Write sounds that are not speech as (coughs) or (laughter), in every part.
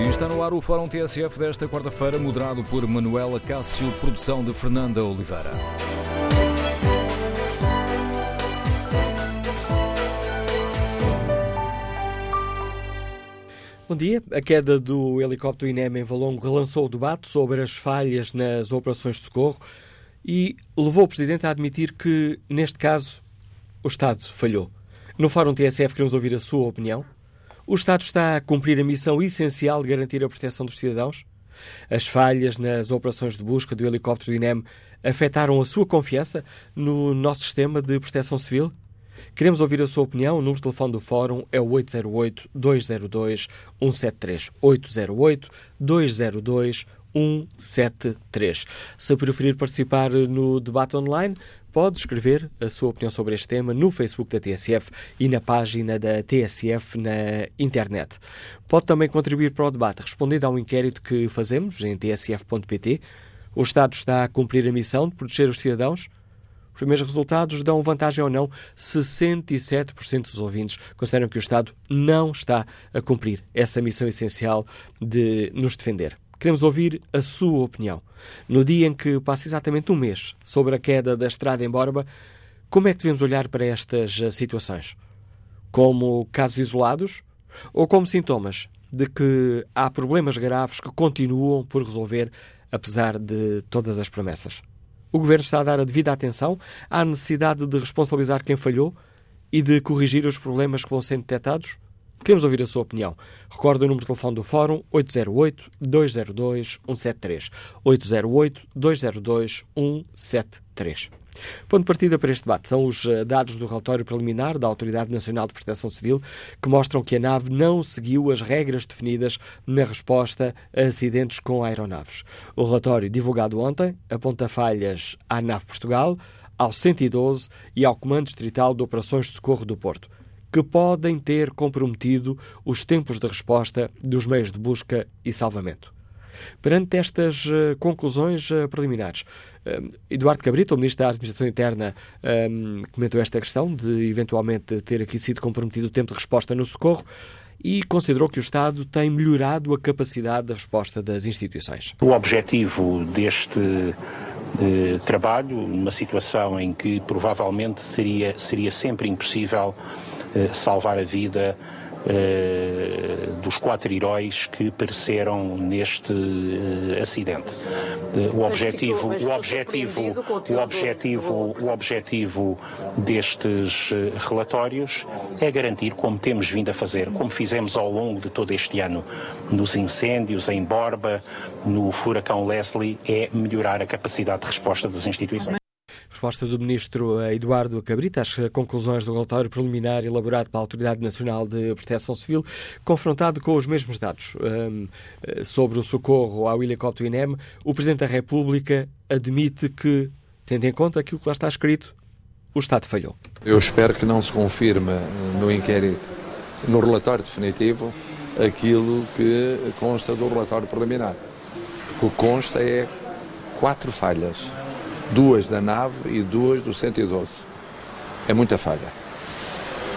E está no ar o Fórum TSF desta quarta-feira, moderado por Manuela Cássio, produção de Fernanda Oliveira. Bom dia. A queda do helicóptero INEM em Valongo relançou o debate sobre as falhas nas operações de socorro e levou o Presidente a admitir que, neste caso, o Estado falhou. No Fórum TSF queremos ouvir a sua opinião. O Estado está a cumprir a missão essencial de garantir a proteção dos cidadãos? As falhas nas operações de busca do helicóptero do INEM afetaram a sua confiança no nosso sistema de proteção civil? Queremos ouvir a sua opinião. O número de telefone do Fórum é o 808-202-173. 808-202-173. Se preferir participar no debate online, pode escrever a sua opinião sobre este tema no Facebook da TSF e na página da TSF na internet. Pode também contribuir para o debate respondendo ao inquérito que fazemos em tsf.pt. O Estado está a cumprir a missão de proteger os cidadãos? Os primeiros resultados dão vantagem ou não. 67% dos ouvintes consideram que o Estado não está a cumprir essa missão essencial de nos defender. Queremos ouvir a sua opinião. No dia em que passa exatamente um mês sobre a queda da estrada em Borba, como é que devemos olhar para estas situações? Como casos isolados ou como sintomas de que há problemas graves que continuam por resolver, apesar de todas as promessas? O Governo está a dar a devida atenção à necessidade de responsabilizar quem falhou e de corrigir os problemas que vão sendo detectados? Queremos ouvir a sua opinião. Recorde o número de telefone do Fórum 808-202-173. 808-202-173. Ponto de partida para este debate são os dados do relatório preliminar da Autoridade Nacional de Proteção Civil que mostram que a nave não seguiu as regras definidas na resposta a acidentes com aeronaves. O relatório, divulgado ontem, aponta falhas à nave Portugal, ao 112 e ao Comando Distrital de Operações de Socorro do Porto que podem ter comprometido os tempos de resposta dos meios de busca e salvamento. Perante estas uh, conclusões uh, preliminares, uh, Eduardo Cabrito, o Ministro da Administração Interna, comentou esta questão de eventualmente ter aqui sido comprometido o tempo de resposta no socorro e considerou que o Estado tem melhorado a capacidade de resposta das instituições. O objetivo deste de trabalho, numa situação em que provavelmente seria, seria sempre impossível salvar a vida dos quatro heróis que pereceram neste acidente. O objetivo, o objetivo, o objetivo, o objetivo destes relatórios é garantir, como temos vindo a fazer, como fizemos ao longo de todo este ano, nos incêndios em Borba, no furacão Leslie, é melhorar a capacidade de resposta das instituições. Resposta do Ministro Eduardo Cabrita às conclusões do relatório preliminar elaborado pela Autoridade Nacional de Proteção Civil, confrontado com os mesmos dados um, sobre o socorro ao helicóptero INEM, o Presidente da República admite que, tendo em conta aquilo que lá está escrito, o Estado falhou. Eu espero que não se confirme no inquérito, no relatório definitivo, aquilo que consta do relatório preliminar. O que consta é quatro falhas duas da nave e duas do 112. É muita falha.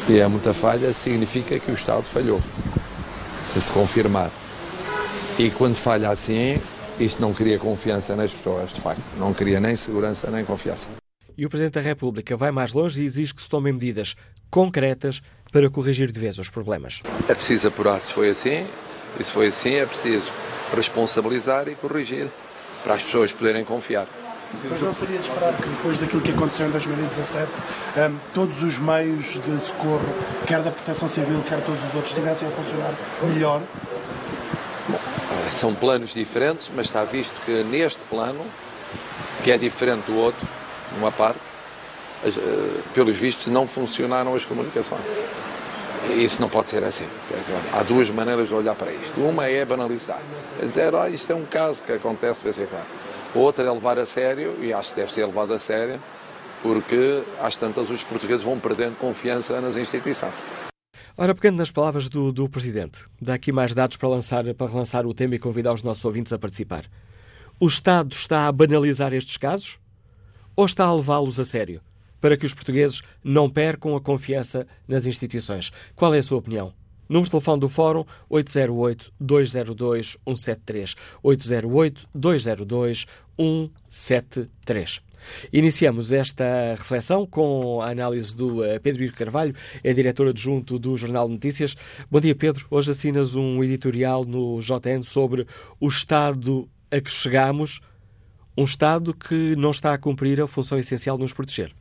E é muita falha significa que o Estado falhou, se se confirmar. E quando falha assim, isto não cria confiança nas pessoas, de facto. Não cria nem segurança nem confiança. E o Presidente da República vai mais longe e exige que se tomem medidas concretas para corrigir de vez os problemas. É preciso apurar se foi assim, e se foi assim é preciso responsabilizar e corrigir para as pessoas poderem confiar. Mas não seria de esperar que depois daquilo que aconteceu em 2017, um, todos os meios de socorro, quer da Proteção Civil, quer todos os outros, estivessem a funcionar melhor? Bom, são planos diferentes, mas está visto que neste plano, que é diferente do outro, numa parte, as, uh, pelos vistos não funcionaram as comunicações. Isso não pode ser assim. Há duas maneiras de olhar para isto. Uma é banalizar. É dizer, oh, isto é um caso que acontece de vez em. Outra é levar a sério, e acho que deve ser levado a sério, porque às tantas os portugueses vão perdendo confiança nas instituições. Ora, pegando nas palavras do, do Presidente, dá aqui mais dados para, lançar, para relançar o tema e convidar os nossos ouvintes a participar. O Estado está a banalizar estes casos ou está a levá-los a sério? Para que os portugueses não percam a confiança nas instituições. Qual é a sua opinião? Número de telefone do Fórum 808-202-173. 808-202-173. Iniciamos esta reflexão com a análise do eh, Pedro Ir Carvalho, é diretor adjunto do Jornal de Notícias. Bom dia, Pedro. Hoje assinas um editorial no JN sobre o estado a que chegamos, um Estado que não está a cumprir a função essencial de nos proteger.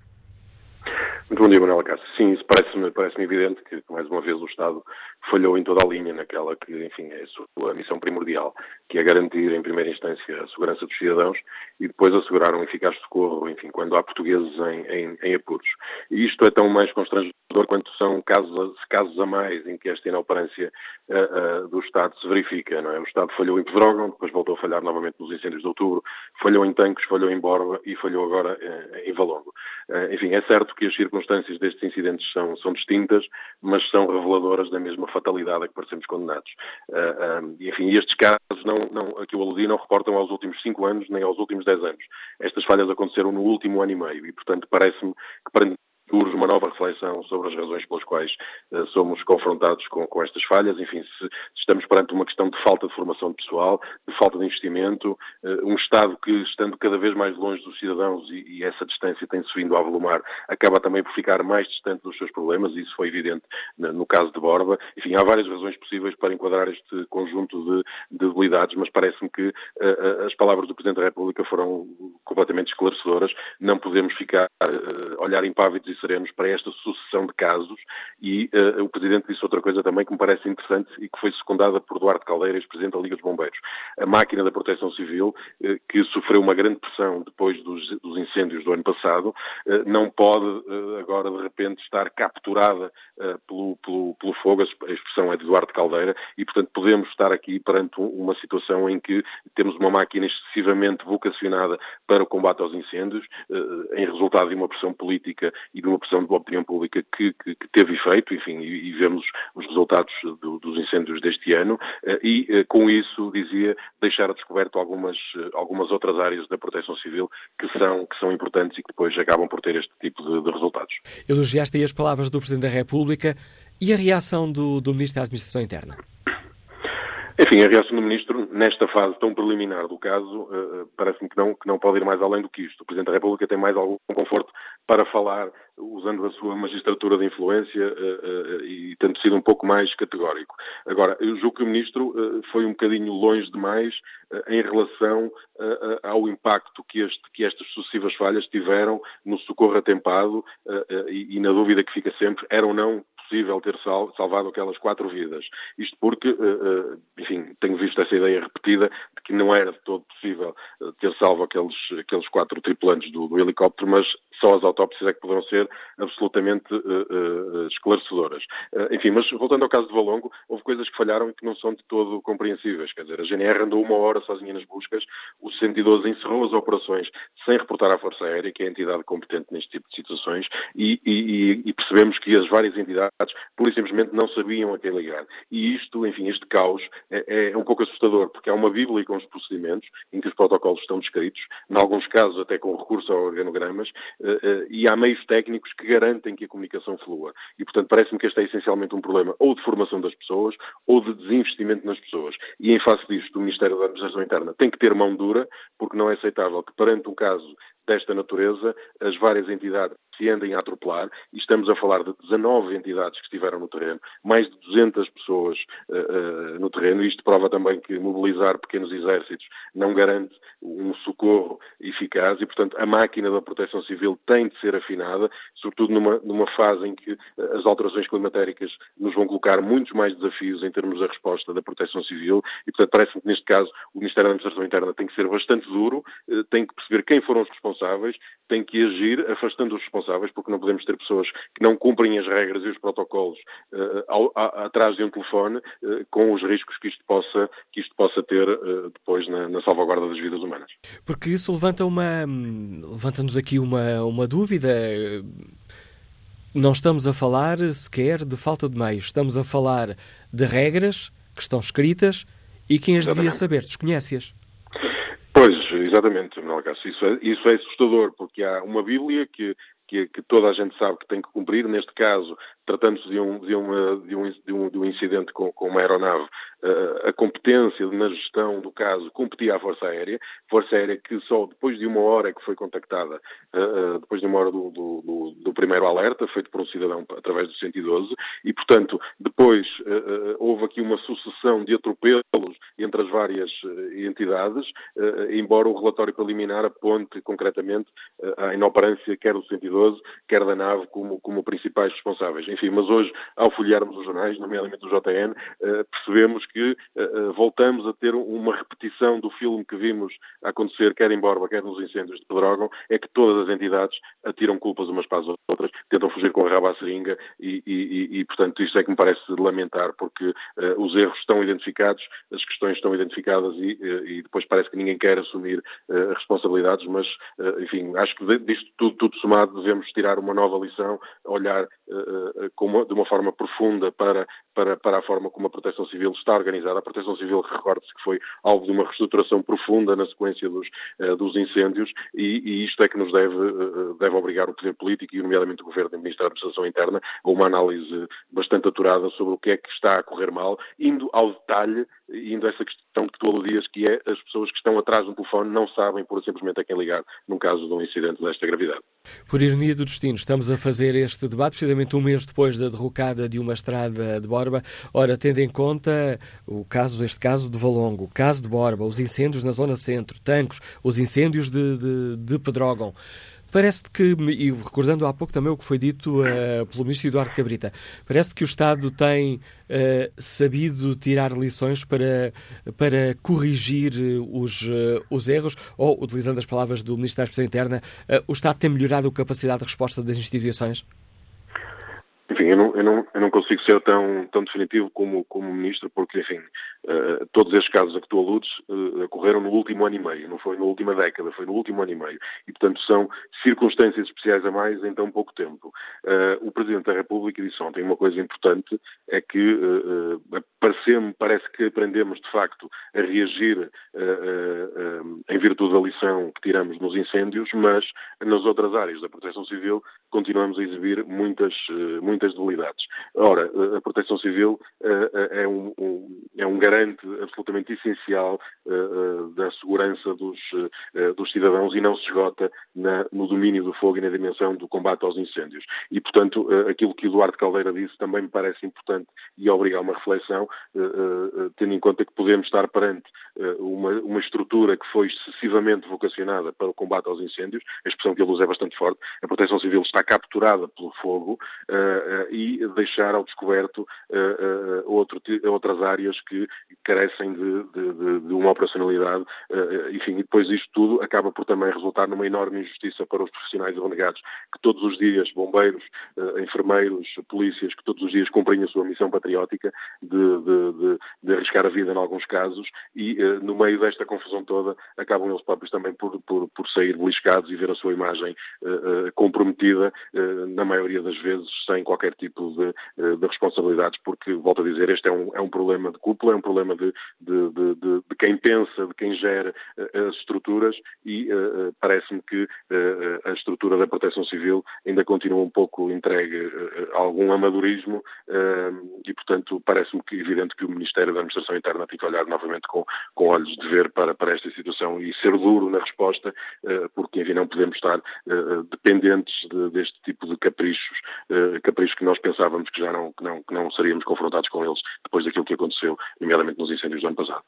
Bom dia, Manuel Cássio. Sim, isso parece-me parece evidente que, mais uma vez, o Estado falhou em toda a linha naquela que, enfim, é a sua missão primordial, que é garantir, em primeira instância, a segurança dos cidadãos e depois assegurar um eficaz socorro, enfim, quando há portugueses em, em, em apuros. E isto é tão mais constrangedor quanto são casos, casos a mais em que esta inoperância uh, uh, do Estado se verifica, não é? O Estado falhou em Pedrógão, depois voltou a falhar novamente nos incêndios de outubro, falhou em Tancos, falhou em Borba e falhou agora uh, em Valongo. enfim, é certo que as circunstâncias destes incidentes são, são distintas, mas são reveladoras da mesma fatalidade a que parecemos condenados. Enfim, estes casos não, não, a que eu aludi não reportam aos últimos cinco anos nem aos últimos dez anos. Estas falhas aconteceram no último ano e meio e, portanto, parece-me que para urge uma nova reflexão sobre as razões pelas quais uh, somos confrontados com, com, estas falhas. Enfim, se, se, estamos perante uma questão de falta de formação de pessoal, de falta de investimento, uh, um Estado que, estando cada vez mais longe dos cidadãos e, e essa distância tem-se vindo a avolumar, acaba também por ficar mais distante dos seus problemas, isso foi evidente no, no caso de Borba. Enfim, há várias razões possíveis para enquadrar este conjunto de, de debilidades, mas parece-me que uh, as palavras do Presidente da República foram completamente esclarecedoras. Não podemos ficar, olhar impávidos e serenos para esta sucessão de casos e uh, o Presidente disse outra coisa também que me parece interessante e que foi secundada por Duarte Caldeiras, Presidente da Liga dos Bombeiros. A máquina da Proteção Civil, uh, que sofreu uma grande pressão depois dos, dos incêndios do ano passado, uh, não pode agora de repente estar capturada pelo, pelo, pelo, fogo, a expressão é de Duarte Caldeira, e portanto podemos estar aqui perante uma situação em que temos uma máquina excessivamente vocacionada para o combate aos incêndios, em resultado de uma pressão política e de uma pressão da opinião pública que, que, que teve efeito, enfim, e, e vemos os resultados do, dos incêndios deste ano, eh, e eh, com isso, dizia, deixar a descoberto algumas, eh, algumas outras áreas da proteção civil que são, que são importantes e que depois acabam por ter este tipo de, de resultados. Elogiaste aí as palavras do Presidente da República e a reação do, do Ministro da Administração Interna? Enfim, a reação do Ministro, nesta fase tão preliminar do caso, parece-me que não, que não pode ir mais além do que isto. O Presidente da República tem mais algum conforto para falar usando a sua magistratura de influência uh, uh, e tendo sido um pouco mais categórico. Agora, eu julgo que o Ministro foi um bocadinho longe demais em relação ao impacto que, este, que, estas sucessivas falhas tiveram no socorro atempado e, e na dúvida que fica sempre, era ou não possível ter salvado aquelas quatro vidas. Isto porque, eh, eh, enfim, tenho visto essa ideia repetida de que não era de todo possível eh, ter salvo aqueles, aqueles quatro tripulantes do, do helicóptero, mas só as autópsias é que poderão ser absolutamente uh, uh, esclarecedoras. Uh, enfim, mas voltando ao caso de Valongo, houve coisas que falharam e que não são de todo compreensíveis. Quer dizer, a GNR andou uma hora sozinha nas buscas, o 112 encerrou as operações sem reportar à Força Aérea, que é a entidade competente neste tipo de situações, e, e, e percebemos que as várias entidades pura e simplesmente não sabiam a quem ligar. E isto, enfim, este caos é, é um pouco assustador, porque há uma bíblia com os procedimentos em que os protocolos estão descritos, em alguns casos até com recurso a organogramas, eh, eh, e há meios técnicos que garantem que a comunicação flua. E, portanto, parece-me que este é essencialmente um problema ou de formação das pessoas ou de desinvestimento nas pessoas. E, em face disto, o Ministério da Administração Interna tem que ter mão dura, porque não é aceitável que, perante um caso desta natureza, as várias entidades se andem a atropelar, e estamos a falar de 19 entidades que estiveram no terreno, mais de 200 pessoas uh, uh, no terreno. Isto prova também que mobilizar pequenos exércitos não garante um socorro eficaz e, portanto, a máquina da proteção civil tem de ser afinada, sobretudo numa, numa fase em que uh, as alterações climatéricas nos vão colocar muitos mais desafios em termos da resposta da proteção civil e, portanto, parece-me que neste caso o Ministério da Administração Interna tem que ser bastante duro, tem que perceber quem foram os responsáveis, tem que agir afastando os responsáveis responsáveis, porque não podemos ter pessoas que não cumprem as regras e os protocolos uh, ao, a, atrás de um telefone, uh, com os riscos que isto possa, que isto possa ter uh, depois na, na, salvaguarda das vidas humanas. Porque isso levanta uma levanta-nos aqui uma, uma dúvida. Não estamos a falar sequer de falta de meios, estamos a falar de regras que estão escritas e quem as devia saber desconhece-as. Pois, exatamente, Manuel Isso é, isso é assustador, porque há uma Bíblia que, que, que, toda a gente sabe que tem que cumprir. Neste caso, tratando-se de um, de, de, de, um, de um incidente com, com uma aeronave, uh, a competência na gestão do caso competia à Força Aérea, Força Aérea que só depois de uma hora que foi contactada, uh, depois de uma hora do, do, do, primeiro alerta, feito por um cidadão através do 112, e, portanto, depois uh, houve aqui uma sucessão de atropelos entre as várias entidades, embora o relatório preliminar aponte concretamente a inoperância quer do 112, quer da nave como, como principais responsáveis. Enfim, mas hoje, ao folhearmos os jornais, nomeadamente o JN, percebemos que voltamos a ter uma repetição do filme que vimos acontecer quer em Borba, quer nos incêndios de Pedrógão, é que todas as entidades atiram culpas umas para as outras, tentam fugir com a raba à seringa e, e, e, portanto, isto é que me parece lamentar, porque os erros estão identificados, as questões estão identificadas e, e depois parece que ninguém quer assumir responsabilidades, mas, enfim, acho que disto tudo, tudo, somado devemos tirar uma nova lição, olhar de uma forma profunda para, para, para a forma como a Proteção Civil está organizada. A Proteção Civil, recorde-se que foi alvo de uma reestruturação profunda na sequência dos, dos incêndios e, e, isto é que nos deve, deve obrigar o poder político e, nomeadamente, o Governo e o Ministro da Administração Interna a uma análise bastante aturada sobre o que é que está a correr mal, indo ao detalhe, indo a essa questão que tu aludias, que é as pessoas que estão atrás do telefone não sabem, por simplesmente, a quem ligar num caso de um incidente desta gravidade. Por ironia do destino, estamos a fazer este debate precisamente um mês depois da derrocada de uma estrada de Borba. Ora, tendo em conta o caso, este caso de Valongo, o caso de Borba, os incêndios na zona centro, Tancos, os incêndios de, de, de Pedrógão, Parece que, e recordando há pouco também o que foi dito uh, pelo ministro Eduardo Cabrita, parece que o Estado tem uh, sabido tirar lições para, para corrigir os, uh, os erros, ou, utilizando as palavras do Ministro da Administração Interna, o Estado tem melhorado a capacidade de resposta das instituições? Enfim, eu não, eu não, eu não consigo ser tão, tão definitivo como, como ministro, porque, enfim, uh, todos estes casos a que tu aludes uh, ocorreram no último ano e meio, não foi na última década, foi no último ano e meio. E, portanto, são circunstâncias especiais a mais em tão pouco tempo. Uh, o Presidente da República disse ontem uma coisa importante, é que parece, parece que aprendemos, de facto, a reagir em virtude da lição que tiramos nos incêndios, mas nas outras áreas da proteção civil continuamos a exibir muitas, muitas muitas debilidades. Ora, a proteção civil uh, é, um, é um garante absolutamente essencial da segurança dos, dos cidadãos e não se esgota na, no domínio do fogo e na dimensão do combate aos incêndios. E, portanto, aquilo que Eduardo Caldeira disse também me parece importante e obriga a uma reflexão, tendo em conta que podemos estar perante uma, uma estrutura que foi excessivamente vocacionada para o combate aos incêndios, a expressão que ele usa é bastante forte, a proteção civil está capturada pelo fogo, e deixar ao descoberto uh, outro, outras áreas que carecem de, de, de uma operacionalidade. enfim, e depois isto tudo acaba por também resultar numa enorme injustiça para os profissionais abnegados que todos os dias, bombeiros, enfermeiros, polícias, que todos os dias cumprem a sua missão patriótica de, de, de arriscar a vida em alguns casos e no meio desta confusão toda acabam eles próprios também por, por, por sair beliscados e ver a sua imagem comprometida, na maioria das vezes sem qualquer tipo de, eh, de, responsabilidades, porque, volto a dizer, este é um, é um problema de cúpula, é um problema de, de, de, de quem pensa, de quem gera eh, as estruturas e uh, parece-me que uh, a estrutura da proteção civil ainda continua um pouco entregue a algum amadorismo uh, e, portanto, parece-me que evidente que o Ministério da Administração Interna tem que olhar novamente com, com olhos de ver para, para esta situação e ser duro na resposta, porque, enfim, não podemos estar dependentes deste tipo de caprichos, caprichos que nós pensávamos que já não, que não, que não seríamos confrontados com eles depois daquilo que aconteceu, nomeadamente nos incêndios do ano passado.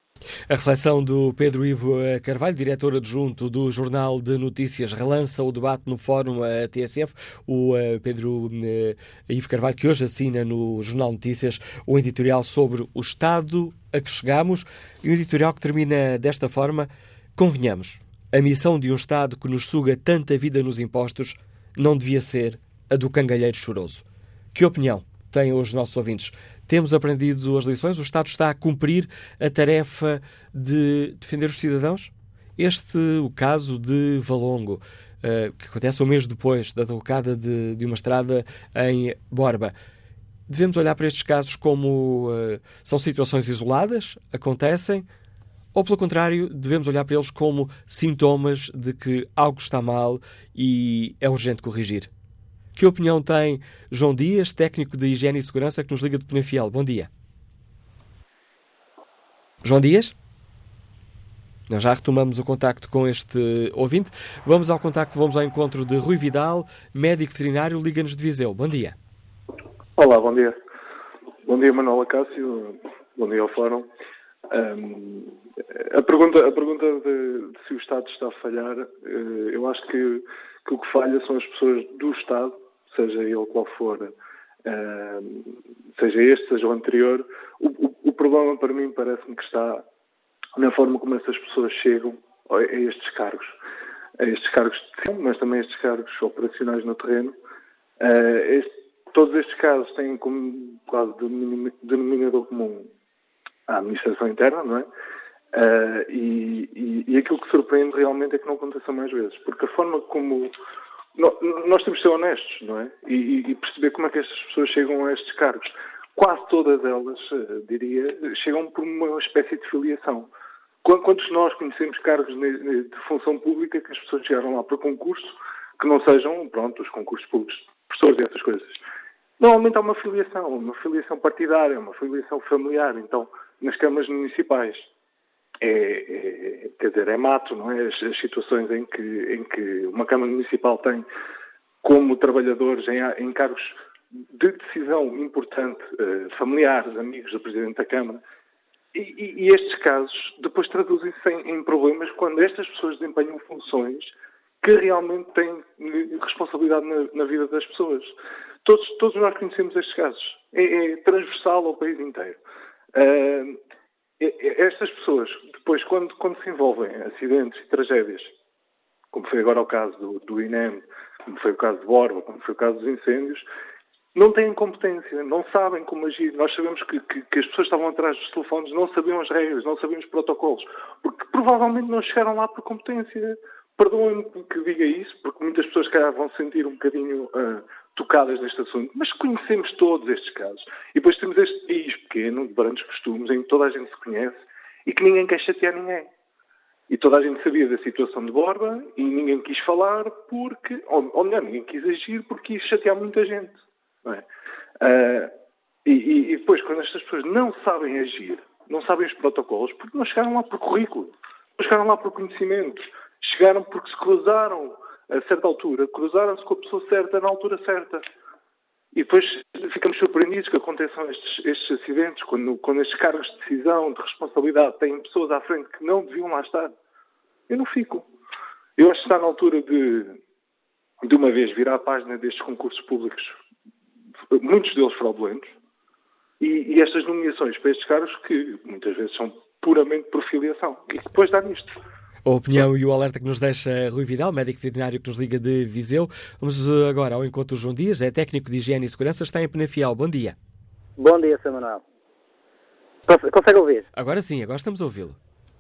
A reflexão do Pedro Ivo Carvalho, diretor adjunto do Jornal de Notícias, relança o debate no Fórum TSF. O eh, Pedro eh, Ivo Carvalho, que hoje assina no Jornal Notícias o editorial sobre o Estado a que chegamos e um editorial que termina desta forma: convenhamos, a missão de um Estado que nos suga tanta vida nos impostos não devia ser a do cangalheiro choroso. Que opinião têm os nossos ouvintes? Temos aprendido as lições? O Estado está a cumprir a tarefa de defender os cidadãos? Este, o caso de Valongo, uh, que acontece um mês depois da derrocada de, de, uma estrada em Borba. Devemos olhar para estes casos como uh, são situações isoladas, acontecem, ou pelo contrário, devemos olhar para eles como sintomas de que algo está mal e é urgente corrigir? Que opinião tem João Dias, técnico de Higiene e Segurança, que nos liga de Penafiel? Bom dia. João Dias? Nós já retomamos o contacto com este ouvinte. Vamos ao contacto, vamos ao encontro de Rui Vidal, médico veterinário, Liga-nos de Viseu. Bom dia. Olá, bom dia. Bom dia, Manuela Cássio. Bom dia ao Fórum. Um, a pergunta, a pergunta de, de, se o Estado está a falhar, uh, eu acho que, que, o que falha são as pessoas do Estado, seja ele qual for, uh, seja este, seja o anterior. O, o, o problema para mim parece-me que está na forma como essas pessoas chegam a estes cargos. A estes cargos de decisão, mas também a estes cargos operacionais no terreno. Uh, este, todos estes casos têm como quase denominador comum a administração interna, não é? Uh, e, e, e, aquilo que surpreende realmente é que não aconteça mais vezes, porque a forma como nós temos de ser honestos, não é? E, e, perceber como é que estas pessoas chegam a estes cargos. Quase todas elas, uh, diria, chegam por uma espécie de filiação. Quantos nós conhecemos cargos de função pública que as pessoas chegaram lá por concurso que não sejam, pronto, os concursos públicos de professores e essas coisas? Normalmente há uma filiação, uma filiação partidária, uma filiação familiar. Então, nas câmaras municipais, é, é, quer dizer, é mato, não é? As, as, situações em que, em que uma Câmara Municipal tem como trabalhadores em, em cargos de decisão importante, eh, familiares, amigos do Presidente da Câmara, e, e, estes casos depois traduzem-se em, em, problemas quando estas pessoas desempenham funções que realmente têm responsabilidade na, na vida das pessoas. Todos, todos, nós conhecemos estes casos. É, é transversal ao país inteiro. Uh, estas pessoas, depois, quando, quando, se envolvem em acidentes e tragédias, como foi agora o caso do, do INEM, como foi o caso de Borba, como foi o caso dos incêndios, não têm competência, não sabem como agir. Nós sabemos que, que, que, as pessoas estavam atrás dos telefones não sabiam as regras, não sabiam os protocolos, porque provavelmente não chegaram lá por competência. Perdoem-me que diga isso, porque muitas pessoas calhar vão se sentir um bocadinho uh, tocadas neste assunto, mas conhecemos todos estes casos. E depois temos este país pequeno, de grandes costumes, em que toda a gente se conhece e que ninguém quer chatear ninguém. E toda a gente sabia da situação de Borba e ninguém quis falar porque, ou, melhor, ninguém quis agir porque quis chatear muita gente. É? Uh, e, e, depois, quando estas pessoas não sabem agir, não sabem os protocolos, porque não chegaram lá por currículo, não chegaram lá por conhecimento, chegaram porque se cruzaram a certa altura, cruzaram-se com a pessoa certa na altura certa. E depois ficamos surpreendidos que aconteçam estes, estes acidentes, quando, quando estes cargos de decisão, de responsabilidade, têm pessoas à frente que não deviam lá estar. Eu não fico. Eu acho que está na altura de, de uma vez, virar a página destes concursos públicos muitos deles fraudulentos, e, e, estas nomeações para estes cargos que muitas vezes são puramente por filiação. E depois dá nisto. A opinião e o alerta que nos deixa Rui Vidal, médico veterinário que nos liga de Viseu. Vamos eh, agora ao encontro João Dias, é técnico de higiene e segurança, está em Penafiel. Bom dia. Bom dia, Samuel. Consegue ouvir? Agora sim, agora estamos a ouvi-lo.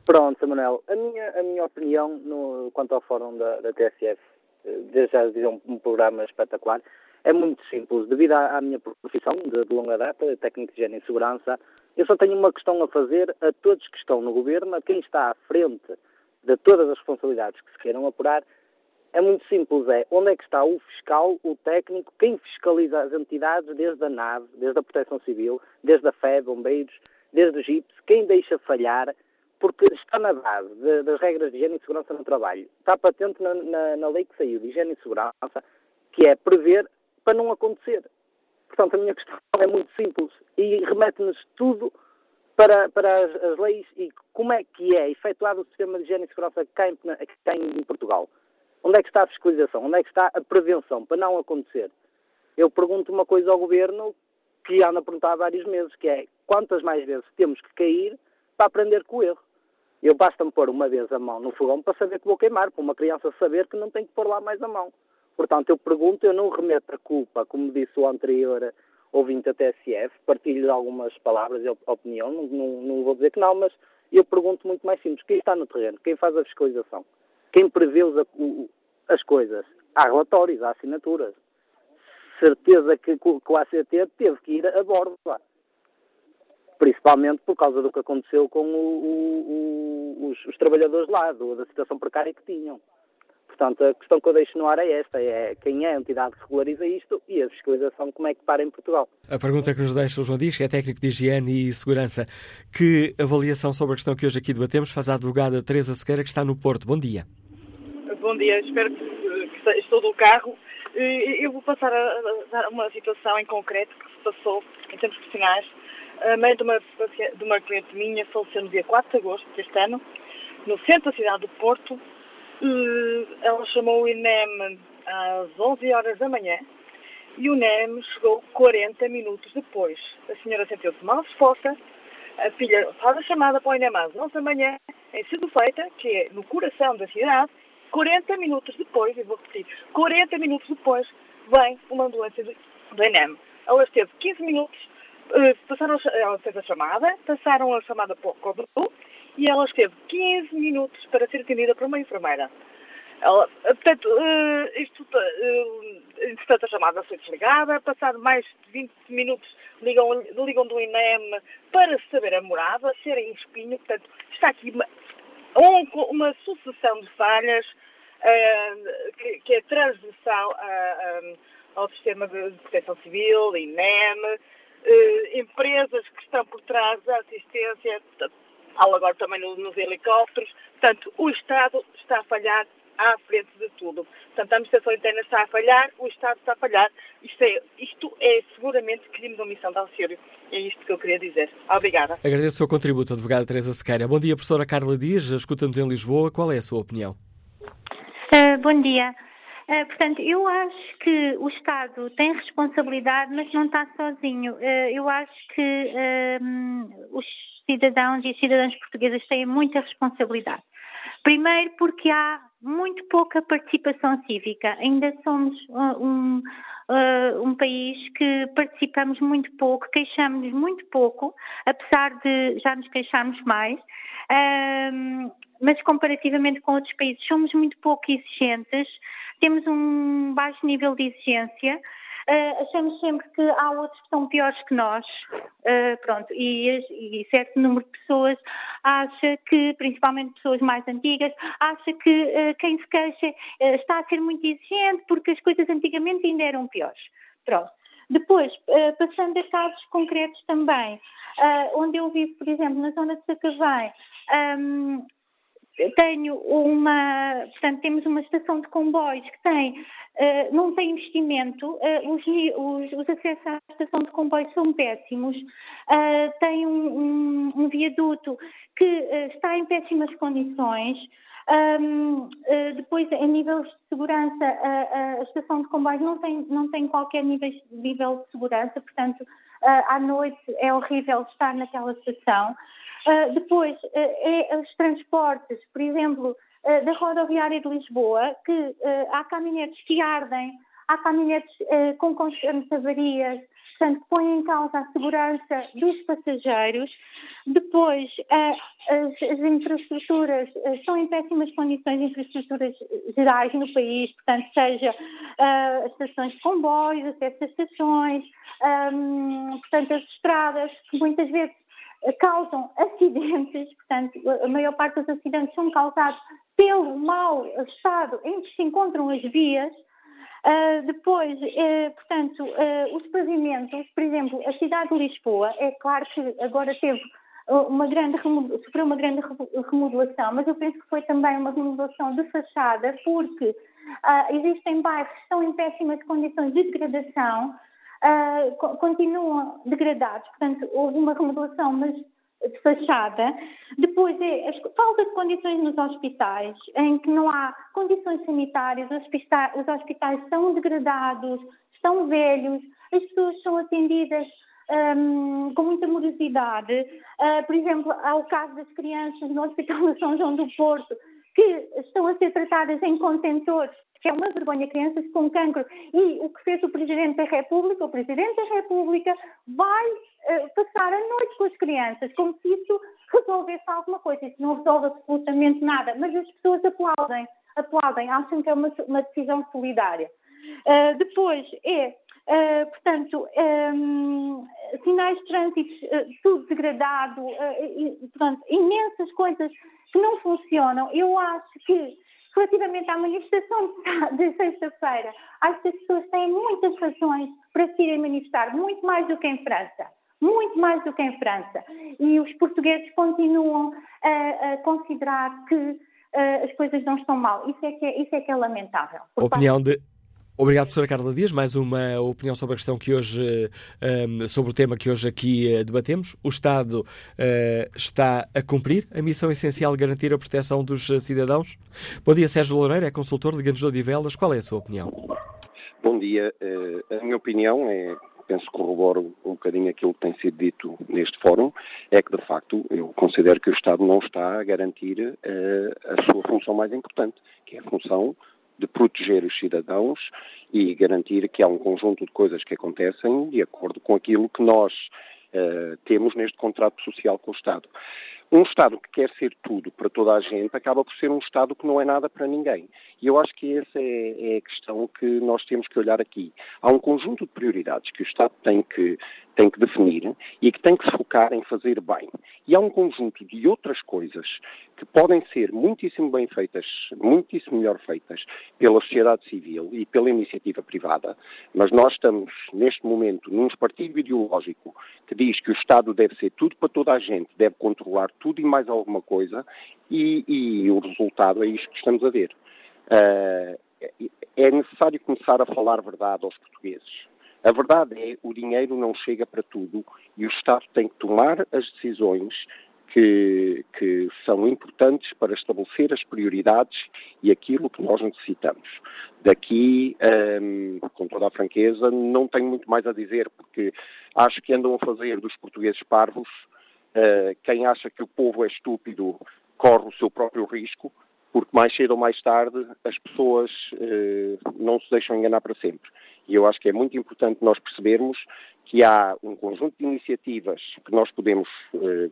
Pronto, Samuel. A minha, a minha opinião no, quanto ao fórum da, da TSF, eh, desde já dizer um, um programa espetacular, é muito simples. Devido à, à minha profissão de, de, longa data, técnico de higiene e segurança, eu só tenho uma questão a fazer a todos que estão no governo, a quem está à frente de todas as responsabilidades que se queiram apurar. É muito simples, é onde é que está o fiscal, o técnico, quem fiscaliza as entidades desde a NAV, desde a Proteção Civil, desde a FEB, Bombeiros, desde o GIPS, quem deixa falhar, porque está na base de, das regras de higiene e segurança no trabalho. Está patente na, na, na lei que saiu de higiene e segurança, que é prever para não acontecer. Portanto, a minha questão é muito simples e remete-nos tudo para, para as, as, leis e como é que é efetuado o sistema de higiene e segurança cá em, em Portugal. Onde é que está a fiscalização? Onde é que está a prevenção para não acontecer? Eu pergunto uma coisa ao Governo que anda a perguntar há vários meses, que é quantas mais vezes temos que cair para aprender com o erro? Eu basta-me pôr uma vez a mão no fogão para saber que vou queimar, para uma criança saber que não tem que pôr lá mais a mão. Portanto, eu pergunto, eu não remeto a culpa, como disse o anterior ouvinte da TSF, partilho algumas palavras e opinião, não, não, não, vou dizer que não, mas eu pergunto muito mais simples, quem está no terreno, quem faz a fiscalização, quem prevê os, as coisas, há relatórios, há assinaturas, certeza que, que o ACT teve que ir a bordo lá. Principalmente por causa do que aconteceu com o, o, os, os, trabalhadores lá, do, da situação precária que tinham. Portanto, a questão que eu deixo no ar é esta, é quem é a entidade que regulariza isto e a fiscalização como é que para em Portugal. A pergunta que nos deixa o João Dias, que é técnico de higiene e segurança, que avaliação sobre a questão que hoje aqui debatemos faz a advogada Teresa Sequeira, que está no Porto. Bom dia. Bom dia, espero que, que estou do carro. Eu vou passar a dar uma situação em concreto que se passou em termos profissionais. A mãe de uma, de uma cliente minha faleceu no dia 4 de agosto deste ano, no centro da cidade do Porto, eh, ela chamou o INEM às 11 horas da manhã e o INEM chegou 40 minutos depois. A senhora sentiu-se mal disposta, a filha faz a chamada para o INEM às 11 da manhã, em sido feita, que é no coração da cidade, 40 minutos depois, e vou repetir, 40 minutos depois, vem uma ambulância do, do INEM. Ela esteve 15 minutos, eh, passaram, ela fez a chamada, passaram a chamada para o CODU, e ela esteve 15 minutos para ser atendida por uma enfermeira. Ela, portanto, uh, isto, uh, entretanto, a chamada foi desligada, passado mais de 20 minutos ligam, ligam do INEM para saber a morada, serem espinho, portanto, está aqui uma, uma sucessão de falhas uh, que, que, é transversal a, ao sistema de proteção civil, INEM, empresas que estão por trás da assistência, portanto, falo agora também nos helicópteros. Portanto, o Estado está a falhar à frente de tudo. Portanto, a administração interna está a falhar, o Estado está a falhar. Isto é, isto é seguramente crime de omissão de auxílio. É isto que eu queria dizer. Obrigada. Agradeço o seu contributo, advogada Teresa Sequeira. Bom dia, professora Carla Dias. Escuta-nos em Lisboa. Qual é a sua opinião? Uh, bom dia. Uh, portanto, eu acho que o Estado tem responsabilidade, mas não está sozinho. Uh, eu acho que os cidadãos e cidadãs portuguesas têm muita responsabilidade. Primeiro, porque há muito pouca participação cívica. Ainda somos uh, um, uh, um país que participamos muito pouco, queixamos muito pouco, apesar de já nos queixarmos mais. Uh, mas comparativamente com outros países somos muito pouco exigentes, temos um baixo nível de exigência Uh, achamos sempre que há outros que são piores que nós, uh, pronto, e, e, certo número de pessoas acha que, principalmente pessoas mais antigas, acha que uh, quem se queixa está a ser muito exigente porque as coisas antigamente ainda eram piores. Pronto. Depois, passando a casos concretos também, onde eu vivo, por exemplo, na zona de Sacavém, um, tenho uma, portanto, temos uma estação de comboios que tem, uh, não tem investimento, uh, os, os, os, acessos à estação de comboios são péssimos, uh, tem um, um, um, viaduto que está em péssimas condições, um, depois, em nível de segurança, a, a, estação de comboios não tem, não tem qualquer nível, nível de segurança, portanto, à noite é horrível estar naquela estação. Uh, depois, uh, é os transportes, por exemplo, uh, da rodoviária de Lisboa, que há caminhonetes que ardem, há caminhonetes com constantes avarias, portanto, põem em causa a segurança dos passageiros. Depois, as, as, infraestruturas estão em péssimas condições, infraestruturas gerais no país, portanto, seja as estações de comboios, às estações, um, portanto, as estradas, que muitas vezes causam acidentes, (laughs) portanto, a maior parte dos acidentes são causados pelo mau estado em que se encontram as vias. Uh, depois, uh, portanto, uh, os pavimentos, por exemplo, a cidade de Lisboa, é claro que agora teve uma grande sofreu uma grande remodelação, mas eu penso que foi também uma remodelação de fachada, porque existem bairros que estão em péssimas condições de degradação, uh, continuam degradados. Portanto, houve uma remodelação, mas de fachada. Depois é a falta de condições nos hospitais, em que não há condições sanitárias, os hospitais, os hospitais são degradados, estão velhos, as pessoas são atendidas um, com muita morosidade. Uh, por exemplo, há o caso das crianças no Hospital de São João do Porto, que estão a ser tratadas em contentores que é uma vergonha, crianças com cancro. E o que fez o Presidente da República, o Presidente da República vai uh, passar a noite com as crianças, como se isso resolvesse alguma coisa. Isso não resolve absolutamente nada, mas as pessoas aplaudem, aplaudem, acham que é uma, uma decisão solidária. Uh, depois é, uh, portanto, um, sinais de trânsito, tudo degradado, e, portanto, imensas coisas que não funcionam. Eu acho que Relativamente à manifestação de sexta-feira, acho que as pessoas têm muitas razões para se irem manifestar, muito mais do que em França. Muito mais do que em França. E os portugueses continuam a, a considerar que as coisas não estão mal. Isso é que é, isso é, que é lamentável. Opinião de Obrigado, professora Carla Dias. Mais uma opinião sobre a questão que hoje, um, sobre o tema que hoje aqui uh, debatemos. O Estado uh, está a cumprir a missão essencial de garantir a proteção dos uh, cidadãos? Bom dia, Sérgio Loureiro, é consultor de Gandes de Velas. Qual é a sua opinião? Bom dia. a minha opinião é, penso que corroboro um bocadinho aquilo que tem sido dito neste fórum, é que, de facto, eu considero que o Estado não está a garantir a sua função mais importante, que é a função de proteger os cidadãos e garantir que há um conjunto de coisas que acontecem de acordo com aquilo que nós uh, temos neste contrato social com o Estado. Um Estado que quer ser tudo para toda a gente acaba por ser um Estado que não é nada para ninguém. E eu acho que essa é, é, a questão que nós temos que olhar aqui. Há um conjunto de prioridades que o Estado tem que, tem que definir e que tem que se focar em fazer bem. E há um conjunto de outras coisas que podem ser muitíssimo bem feitas, muitíssimo melhor feitas pela sociedade civil e pela iniciativa privada, mas nós estamos, neste momento, num partido ideológico que diz que o Estado deve ser tudo para toda a gente, deve controlar tudo e mais alguma coisa, e, e o resultado é isto que estamos a ver. Uh, é necessário começar a falar verdade aos portugueses. A verdade é o dinheiro não chega para tudo e o Estado tem que tomar as decisões que, que, são importantes para estabelecer as prioridades e aquilo que nós necessitamos. Daqui, com toda a franqueza, não tenho muito mais a dizer, porque acho que andam a fazer dos portugueses parvos. Uh, quem acha que o povo é estúpido corre o seu próprio risco, porque mais cedo ou mais tarde as pessoas uh, não se deixam enganar para sempre. E eu acho que é muito importante nós percebermos que há um conjunto de iniciativas que nós podemos uh,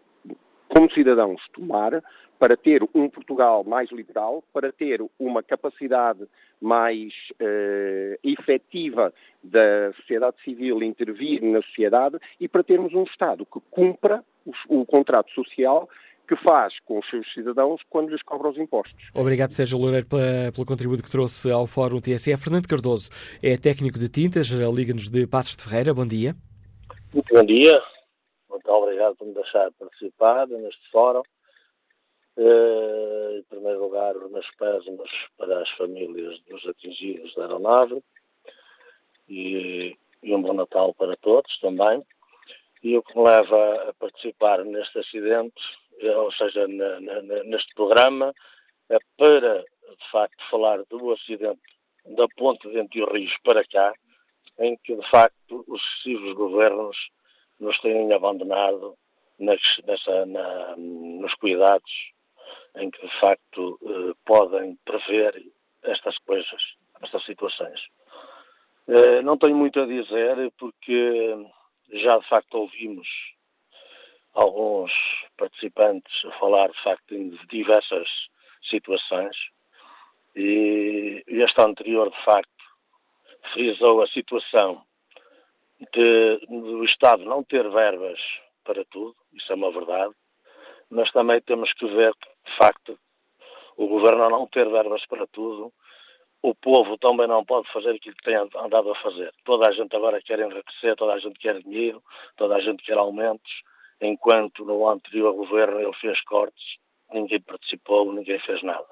como cidadãos, tomar para ter um Portugal mais liberal, para ter uma capacidade mais uh, efetiva da sociedade civil intervir na sociedade e para termos um Estado que cumpra o, o contrato social que faz com os seus cidadãos quando lhes cobra os impostos. Obrigado, Sérgio Loureiro, pelo contributo que trouxe ao Fórum TSE. Fernando Cardoso é técnico de tintas, liga-nos de Passos de Ferreira. Bom dia. Muito bom dia. Muito obrigado por me deixar participar neste fórum. Uh, em primeiro lugar, os meus pésames para as famílias dos atingidos da aeronave e, e, um bom Natal para todos também. E o que me leva a participar neste acidente, eh, ou seja, na, na, neste programa, é para, de facto, falar do acidente da ponte de Entre Rios para cá, em que, de facto, os sucessivos governos nos têm abandonado nas, nessa, na, nos cuidados em que de facto eh, podem prever estas coisas, estas situações. Eh, não tenho muito a dizer porque já de facto ouvimos alguns participantes a falar de facto em diversas situações e este anterior de facto frisou a situação de, do Estado não ter verbas para tudo, isso é uma verdade, mas também temos que ver que, de facto, o Governo não ter verbas para tudo, o povo também não pode fazer aquilo que tem andado a fazer. Toda a gente agora quer enriquecer, toda a gente quer dinheiro, toda a gente quer aumentos, enquanto no anterior governo ele fez cortes, ninguém participou, ninguém fez nada.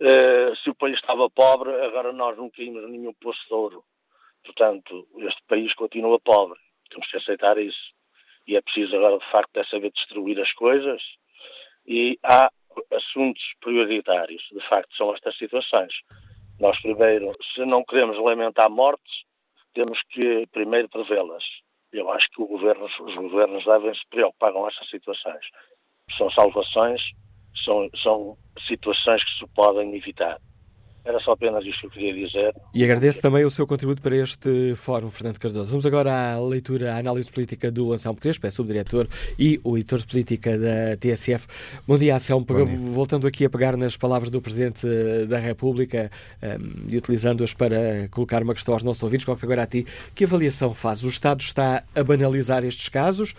Uh, se o país estava pobre, agora nós não caímos nenhum poço de ouro Portanto, este país continua pobre. Temos que aceitar isso. E é preciso agora, de facto, é saber distribuir as coisas. E há assuntos prioritários. De facto, são estas situações. Nós, primeiro, se não queremos lamentar mortes, temos que primeiro prevê-las. Eu acho que governo, os governos devem se preocupar com estas situações. São salvações, são, são situações que se podem evitar. Era só apenas isto que eu queria dizer. E agradeço também o seu contributo para este fórum, Fernando Cardoso. Vamos agora à leitura, à análise política do Anselmo Crespo, é subdiretor e o editor de política da TSF. Bom dia, Anselmo. Bom dia. Voltando aqui a pegar nas palavras do Presidente da República um, e utilizando-as para colocar uma questão aos nossos ouvintes, coloco agora a ti. Que avaliação faz? O Estado está a banalizar estes casos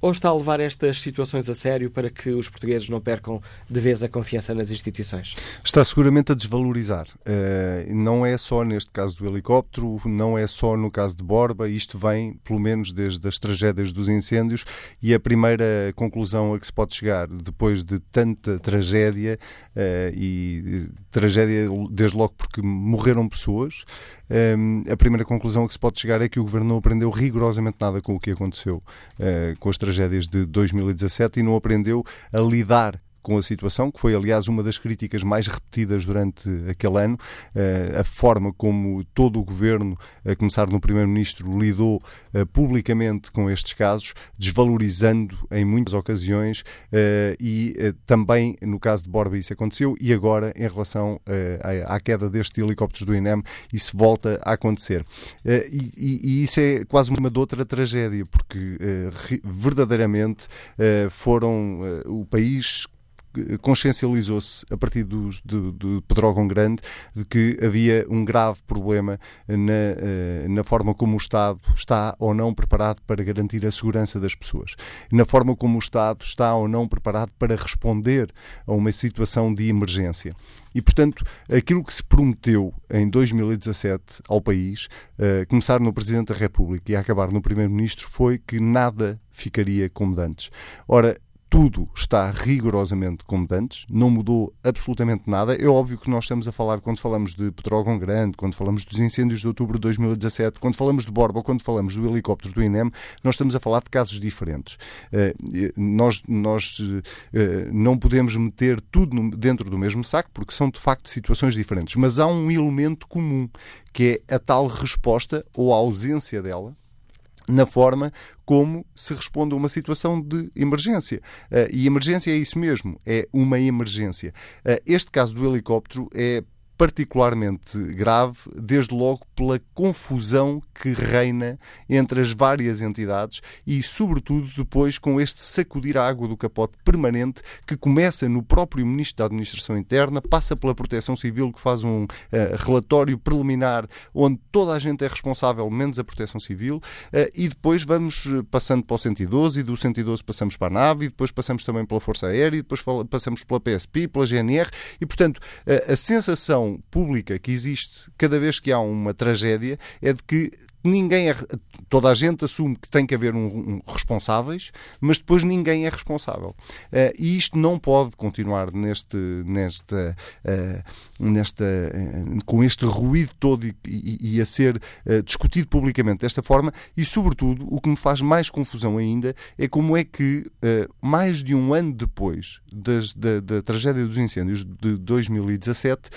ou está a levar estas situações a sério para que os portugueses não percam de vez a confiança nas instituições? Está seguramente a desvalorizar. Uh, não é só neste caso do helicóptero, não é só no caso de Borba, isto vem, pelo menos, desde as tragédias dos incêndios e a primeira conclusão a que se pode chegar depois de tanta tragédia uh, e tragédia desde logo porque morreram pessoas, um, a primeira conclusão a que se pode chegar é que o Governo não aprendeu rigorosamente nada com o que aconteceu uh, com as tragédias de 2017 e não aprendeu a lidar com a situação, que foi, aliás, uma das críticas mais repetidas durante aquele ano, eh, a forma como todo o governo, a começar no Primeiro-Ministro, lidou eh, publicamente com estes casos, desvalorizando em muitas ocasiões, eh, e também no caso de Borba isso aconteceu, e agora, em relação à queda destes helicópteros do INEM, isso volta a acontecer. E isso é quase uma de outra tragédia, porque verdadeiramente foram o país consciencializou-se a partir do, do, do Pedrógão Grande de que havia um grave problema na, eh, na forma como o Estado está ou não preparado para garantir a segurança das pessoas, na forma como o Estado está ou não preparado para responder a uma situação de emergência. E, portanto, aquilo que se prometeu em 2017 ao país, uh, começar no Presidente da República e acabar no Primeiro-Ministro, foi que nada ficaria como antes. Ora, tudo está rigorosamente como antes, não mudou absolutamente nada. É óbvio que nós estamos a falar, quando falamos de Petrógão Grande, quando falamos dos incêndios de outubro de 2017, quando falamos de Borba, quando falamos do helicóptero do INEM, nós estamos a falar de casos diferentes. Uh, nós nós uh, não podemos meter tudo dentro do mesmo saco, porque são de facto situações diferentes. Mas há um elemento comum, que é a tal resposta ou a ausência dela na forma como se responde a uma situação de emergência. Uh, e emergência é isso mesmo, é uma emergência. Uh, este caso do helicóptero é particularmente grave, desde logo pela confusão que reina entre as várias entidades e, sobretudo, depois com este sacudir a água do capote permanente que começa no próprio Ministro da Administração Interna, passa pela Proteção Civil, que faz um uh, relatório preliminar onde toda a gente é responsável, menos a Proteção Civil, uh, e depois vamos passando para o 112 e do 112 passamos para a nave e depois passamos também pela Força Aérea e depois passamos pela PSP, pela GNR e, portanto, uh, a sensação pública que existe cada vez que há uma tragédia é de que ninguém é, toda a gente assume que tem que haver um, um responsáveis, mas depois ninguém é responsável. Uh, e isto não pode continuar neste, nesta, uh, nesta, uh, com este ruído todo e, e, e a ser discutido publicamente desta forma. E, sobretudo, o que me faz mais confusão ainda é como é que, mais de um ano depois das, da, da tragédia dos incêndios de 2017,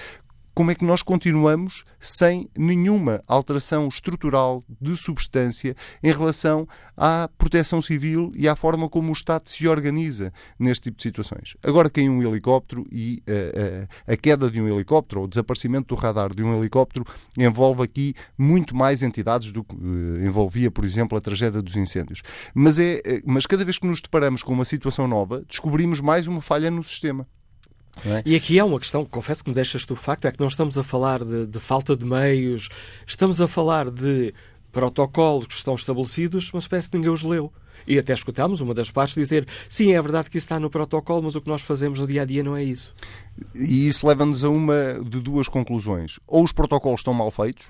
como é que nós continuamos sem nenhuma alteração estrutural de substância em relação à proteção civil e à forma como o Estado se organiza neste tipo de situações. Agora cai um helicóptero e uh, uh, a queda de um helicóptero ou o desaparecimento do radar de um helicóptero envolve aqui muito mais entidades do que uh, envolvia, por exemplo, a tragédia dos incêndios. Mas, é, mas cada vez que nos deparamos com uma situação nova, descobrimos mais uma falha no sistema. É? E aqui há uma questão, confesso que me deixa estupefacto, é que não estamos a falar de, de, falta de meios, estamos a falar de protocolos que estão estabelecidos, mas parece que ninguém os leu. E até escutámos uma das partes dizer sim, é verdade que isso está no protocolo, mas o que nós fazemos no dia a dia não é isso. E isso leva-nos a uma de duas conclusões. Ou os protocolos estão mal feitos,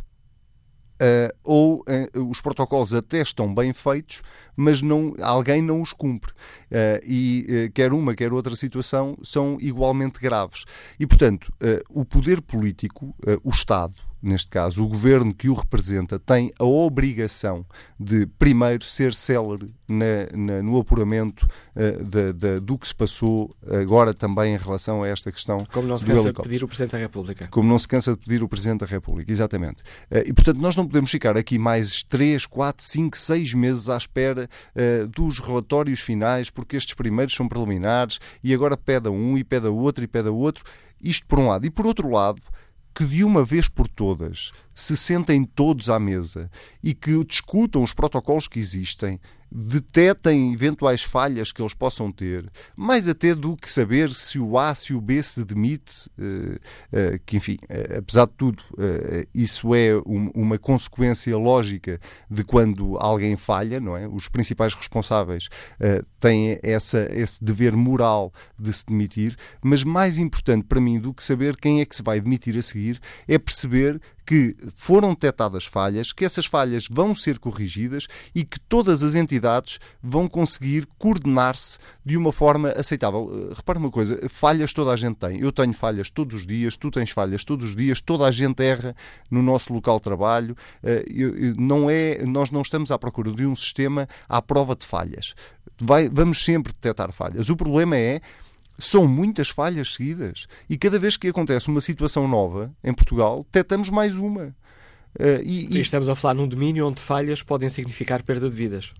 Uh, ou uh, os protocolos até estão bem feitos, mas não, alguém não os cumpre. Uh, e quer uma, quer outra situação são igualmente graves. E, portanto, o poder político, o Estado, neste caso, o governo que o representa, tem a obrigação de, primeiro, ser célere na, na, no apuramento uh, de, de, do que se passou agora também em relação a esta questão. Como não se cansa de pedir o Presidente da República. Como não se cansa de pedir o Presidente da República, exatamente. Uh, e, portanto, nós não podemos ficar aqui mais 3, 4, 5, 6 meses à espera uh, dos relatórios finais, porque estes primeiros são preliminares e agora pede a um e pede a outro e pede a outro. Isto por um lado. E por outro lado, que de uma vez por todas se sentem todos à mesa e que discutam os protocolos que existem, detetem eventuais falhas que eles possam ter, mais até do que saber se o A, se o B se demite, uh, uh, que enfim, uh, apesar de tudo, isso é um, uma consequência lógica de quando alguém falha, não é? Os principais responsáveis têm essa, esse dever moral de se demitir, mas mais importante para mim do que saber quem é que se vai demitir a seguir é perceber que foram detectadas falhas, que essas falhas vão ser corrigidas e que todas as entidades vão conseguir coordenar-se de uma forma aceitável. Eh, repara uma coisa, falhas toda a gente tem. Eu tenho falhas todos os dias, tu tens falhas todos os dias, toda a gente erra no nosso local de trabalho. Eh, não é, nós não estamos à procura de um sistema à prova de falhas. Vai, vamos sempre detectar falhas. O problema é são muitas falhas seguidas. E cada vez que acontece uma situação nova em Portugal, detectamos mais uma. Uh, e, e... estamos a falar num domínio onde falhas podem significar perda de vidas.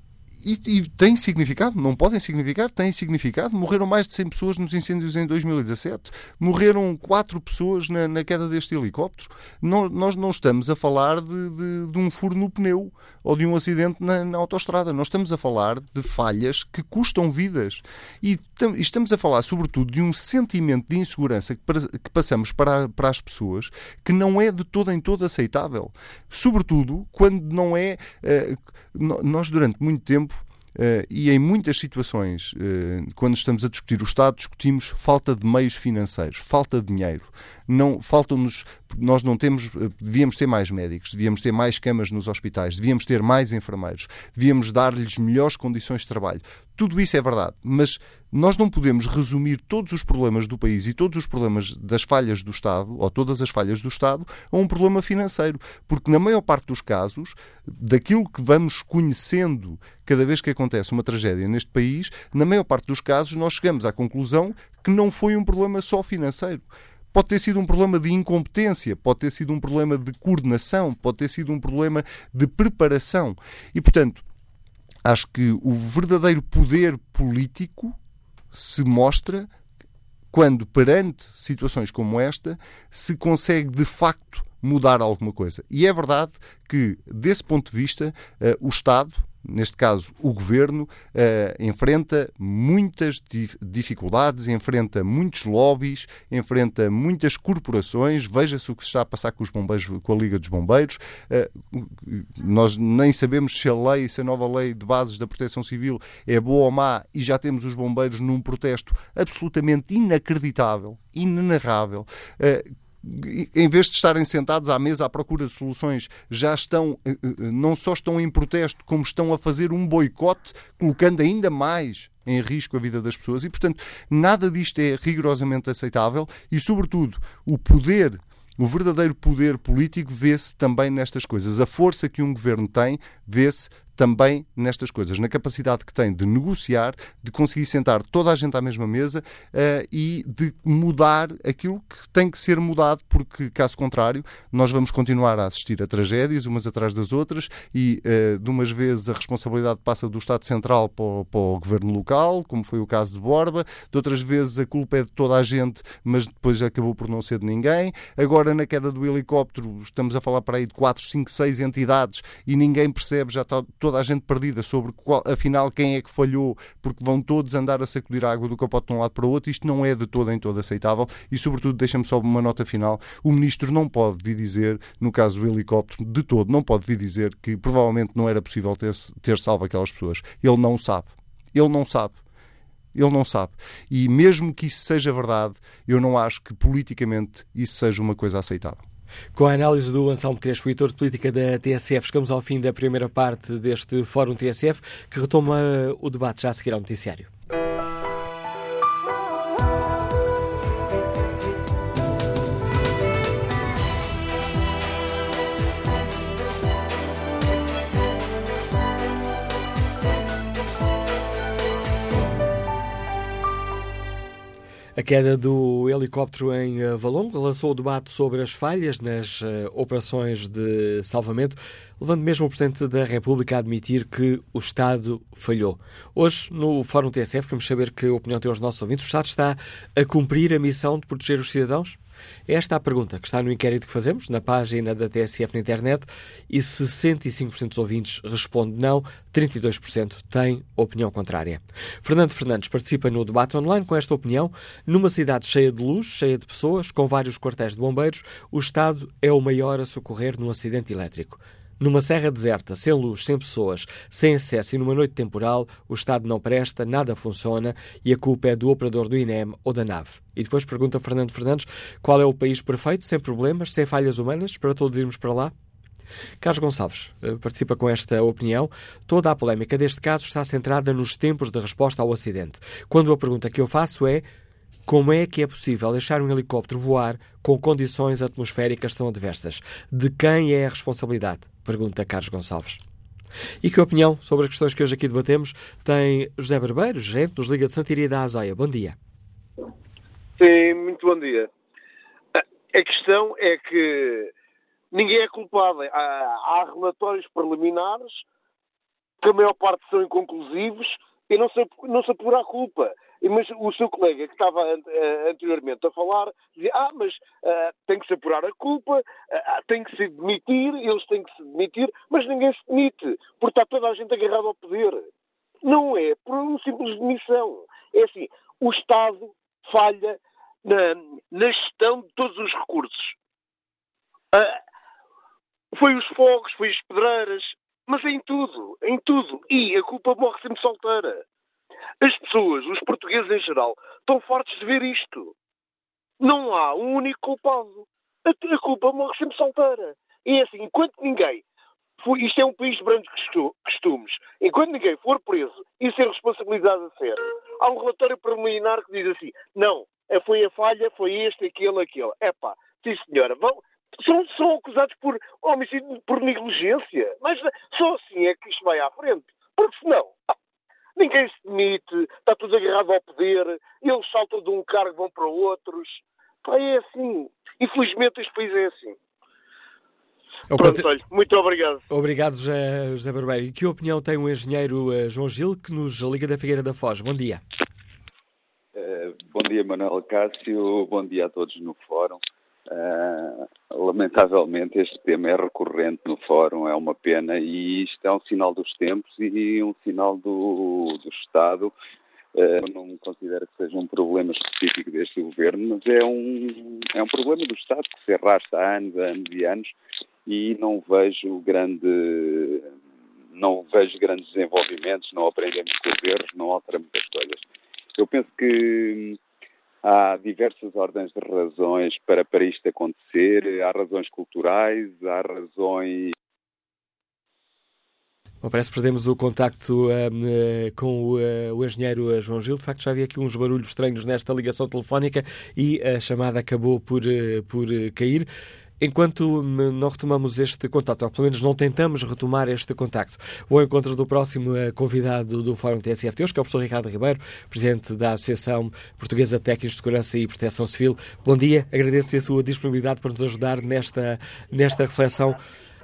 E, e, tem significado, não podem significar, tem significado. Morreram mais de 100 pessoas nos incêndios em 2017, morreram 4 pessoas na, na queda deste helicóptero. Não, nós não estamos a falar de, de, de, um furo no pneu ou de um acidente na, na autostrada. Nós estamos a falar de falhas que custam vidas. E estamos a falar, sobretudo, de um sentimento de insegurança que, passamos para, para as pessoas que não é de todo em todo aceitável. Sobretudo quando não é. Uh, nós, durante muito tempo, e em muitas situações, uh, quando estamos a discutir o Estado, discutimos falta de meios financeiros, falta de dinheiro. Não, faltam-nos, nós não temos, uh, devíamos ter mais médicos, devíamos ter mais camas nos hospitais, devíamos ter mais enfermeiros, devíamos dar-lhes melhores condições de trabalho. Tudo isso é verdade, mas nós não podemos resumir todos os problemas do país e todos os problemas das falhas do Estado, ou todas as falhas do Estado, a um problema financeiro. Porque, na maior parte dos casos, daquilo que vamos conhecendo cada vez que acontece uma tragédia neste país, na maior parte dos casos, nós chegamos à conclusão que não foi um problema só financeiro. Pode ter sido um problema de incompetência, pode ter sido um problema de coordenação, pode ter sido um problema de preparação. E, portanto, acho que o verdadeiro poder político se mostra quando, perante situações como esta, se consegue de facto mudar alguma coisa. E é verdade que, desse ponto de vista, uh, o Estado, neste caso o governo, uh, enfrenta muitas dificuldades, enfrenta muitos lobbies, enfrenta muitas corporações. Veja-se o que se está a passar com os bombeiros, com a Liga dos Bombeiros. Uh, nós nem sabemos se a lei, se a nova lei de bases da Proteção Civil é boa ou má e já temos os bombeiros num protesto absolutamente inacreditável, inenarrável, uh, em vez de estarem sentados à mesa à procura de soluções, já estão, eh, eh, não só estão em protesto, como estão a fazer um boicote, colocando ainda mais em risco a vida das pessoas. E, portanto, nada disto é rigorosamente aceitável e, sobretudo, o poder o verdadeiro poder político vê-se também nestas coisas. A força que um governo tem vê-se também nestas coisas, na capacidade que tem de negociar, de conseguir sentar toda a gente à mesma mesa uh, e de mudar aquilo que tem que ser mudado, porque, caso contrário, nós vamos continuar a assistir a tragédias umas atrás das outras e, uh, de umas vezes, a responsabilidade passa do Estado Central para o, para o governo local, como foi o caso de Borba, de outras vezes a culpa é de toda a gente, mas depois acabou por não ser de ninguém. Agora, na queda do helicóptero, estamos a falar para aí de 4, 5, 6 entidades e ninguém percebe, já está toda a gente perdida sobre qual, afinal quem é que falhou, porque vão todos andar a sacudir a água do capote de um lado para o outro. Isto não é de todo em todo aceitável e, sobretudo, deixa-me só uma nota final: o ministro não pode vir dizer, no caso do helicóptero, de todo, não pode vir dizer que provavelmente não era possível ter, ter salvo aquelas pessoas. Ele não sabe. Ele não sabe. Ele não sabe. E mesmo que isso seja verdade, eu não acho que politicamente isso seja uma coisa aceitável. Com a análise do Anselmo Crespo, editor de política da TSF, chegamos ao fim da primeira parte deste Fórum TSF, que retoma o debate já a seguir ao noticiário. A queda do helicóptero em eh, Valongo lançou o debate sobre as falhas nas uh, operações de salvamento. levando mesmo o Presidente da República a admitir que o Estado falhou. Hoje, no Fórum TSF, vamos saber que opinião têm os nossos ouvintes. O Estado está a cumprir a missão de proteger os cidadãos? É esta a pergunta que está no inquérito que fazemos, na página da TSF na internet, e 65% dos ouvintes responde não, 32% têm opinião contrária. Fernando Fernandes participa no debate online com esta opinião. Numa cidade cheia de luz, cheia de pessoas, com vários quartéis de bombeiros, o Estado é o maior a socorrer num acidente elétrico. Numa serra deserta, sem luz, sem pessoas, sem acesso e numa noite temporal, o Estado não presta, nada funciona e a culpa é do operador do INEM ou da nave. E depois pergunta Fernando Fernandes qual é o país perfeito, sem problemas, sem falhas humanas, para todos irmos para lá? Carlos Gonçalves eh, participa com esta opinião. Toda a polémica deste caso está centrada nos tempos de resposta ao acidente. Quando a pergunta que eu faço é como é que é possível deixar um helicóptero voar com condições atmosféricas tão adversas? De quem é a responsabilidade? Pergunta Carlos Gonçalves. E que opinião sobre as questões que hoje aqui debatemos tem José Barbeiro, gerente dos Liga de Santiria da Azoia. Bom dia. Sim, muito bom dia. A questão é que ninguém é culpado. Há, há relatórios preliminares que a maior parte são inconclusivos e não se, não se apura a culpa. Mas o seu colega que estava uh, anteriormente a falar dizia, ah, mas uh, tem que se apurar a culpa, uh, tem que se demitir, eles têm que se demitir, mas ninguém se demite, porque está toda a gente agarrada ao poder. Não é por uma simples demissão. É assim, o Estado falha na, na gestão de todos os recursos. foi os fogos, foi as pedreiras, mas em tudo, em tudo. E a culpa morre sempre solteira. As pessoas, os portugueses em geral, estão fortes de ver isto. Não há um único culpado. A, culpa morre sempre solteira. E é assim, enquanto ninguém for, isto é um país de brancos costumes. Enquanto ninguém for preso e ser responsabilizado a sério, há um relatório preliminar que diz assim: não, é, foi a falha, foi este, aquele, aquele. É pá, sim senhora, vão, são, são acusados por homicídio, por negligência. Mas só assim é que isto vai à frente. Porque senão, Ninguém se demite, está tudo agarrado ao poder, eles saltam de um cargo vão para outros. Pá, é assim. Infelizmente este país é assim. É Pronto, olha, muito obrigado. Obrigado, José, José Barbeiro. E que opinião tem o engenheiro uh, João Gil, que nos liga da Figueira da Foz? Bom dia. Uh, bom dia, Manuel Cássio. Bom dia a todos no fórum. Uh, lamentavelmente este tema é recorrente no fórum, é uma pena e isto é um sinal dos tempos e um sinal do, do Estado. Uh, não considero que seja um problema específico deste governo, mas é um, é um problema do Estado que se arrasta há anos, anos e anos e não vejo grande não vejo grandes desenvolvimentos, não aprendemos com os erros, não alteramos as coisas. Eu penso que Há diversas ordens de razões para, para isto acontecer. Há razões culturais, há razões Bom, parece que perdemos o contacto uh, com o, uh, o, engenheiro João Gil. De facto, já havia aqui uns barulhos estranhos nesta ligação telefónica e a chamada acabou por, por cair. Enquanto não retomamos este contato, ou pelo menos não tentamos retomar este contacto, o encontro do próximo eh, convidado do Fórum TSF de hoje, que é o professor Ricardo Ribeiro, presidente da Associação Portuguesa de Técnicos de Segurança e Proteção Civil. Bom dia, agradeço a sua disponibilidade para nos ajudar nesta, nesta reflexão.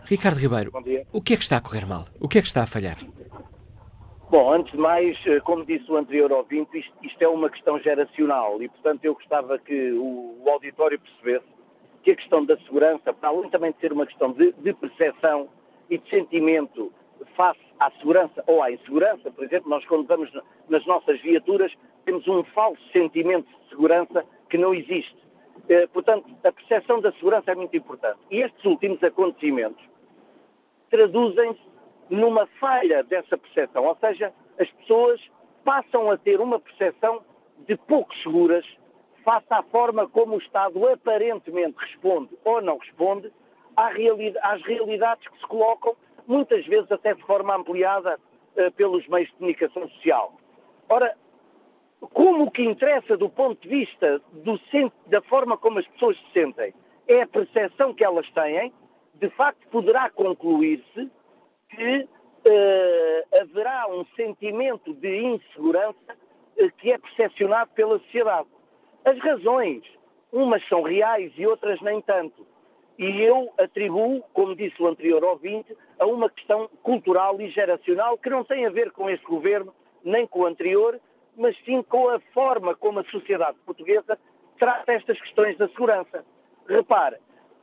Ricardo Ribeiro, o que é que está a correr mal? O que é que está a falhar? Bom, antes de mais, eh, como disse o anterior ouvinte, isto, isto é uma questão geracional e, portanto, eu gostava que o, o auditório percebesse que a questão da segurança, para além também de ser uma questão de, de percepção e de sentimento face à segurança ou à insegurança, por exemplo, nós quando vamos nas nossas viaturas temos um falso sentimento de segurança que não existe. Eh, portanto, a percepção da segurança é muito importante. E estes últimos acontecimentos traduzem-se numa falha dessa percepção, ou seja, as pessoas passam a ter uma percepção de pouco seguras face à forma como o Estado aparentemente responde ou não responde às realidades que se colocam, muitas vezes até de forma ampliada uh, pelos meios de comunicação social. Ora, como o que interessa do ponto de vista do, da forma como as pessoas se sentem é a percepção que elas têm, de facto poderá concluir-se que uh, haverá um sentimento de insegurança uh, que é percepcionado pela sociedade. As razões, umas são reais e outras nem tanto. E eu atribuo, como disse o anterior ouvinte, a uma questão cultural e geracional que não tem a ver com este governo, nem com o anterior, mas sim com a forma como a sociedade portuguesa trata estas questões da segurança. Repare,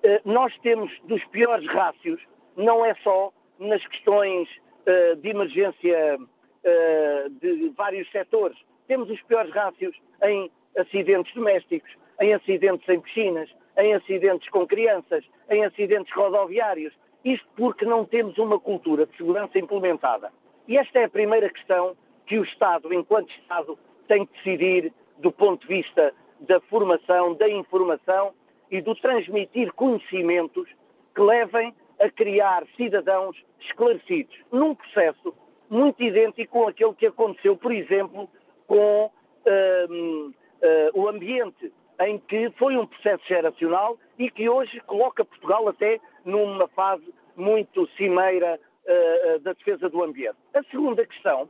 eh, nós temos dos piores rácios, não é só nas questões eh, de emergência eh, de vários setores, temos os piores rácios em acidentes domésticos, em acidentes em piscinas, em acidentes com crianças, em acidentes rodoviários. Isto porque não temos uma cultura de segurança implementada. E esta é a primeira questão que o Estado, enquanto Estado, tem que decidir do ponto de vista da formação, da informação e do transmitir conhecimentos que levem a criar cidadãos esclarecidos, num processo muito idêntico com aquele que aconteceu, por exemplo, com uh, uh, o ambiente em que foi um processo geracional e que hoje coloca Portugal até numa fase muito cimeira uh, da defesa do ambiente. A segunda questão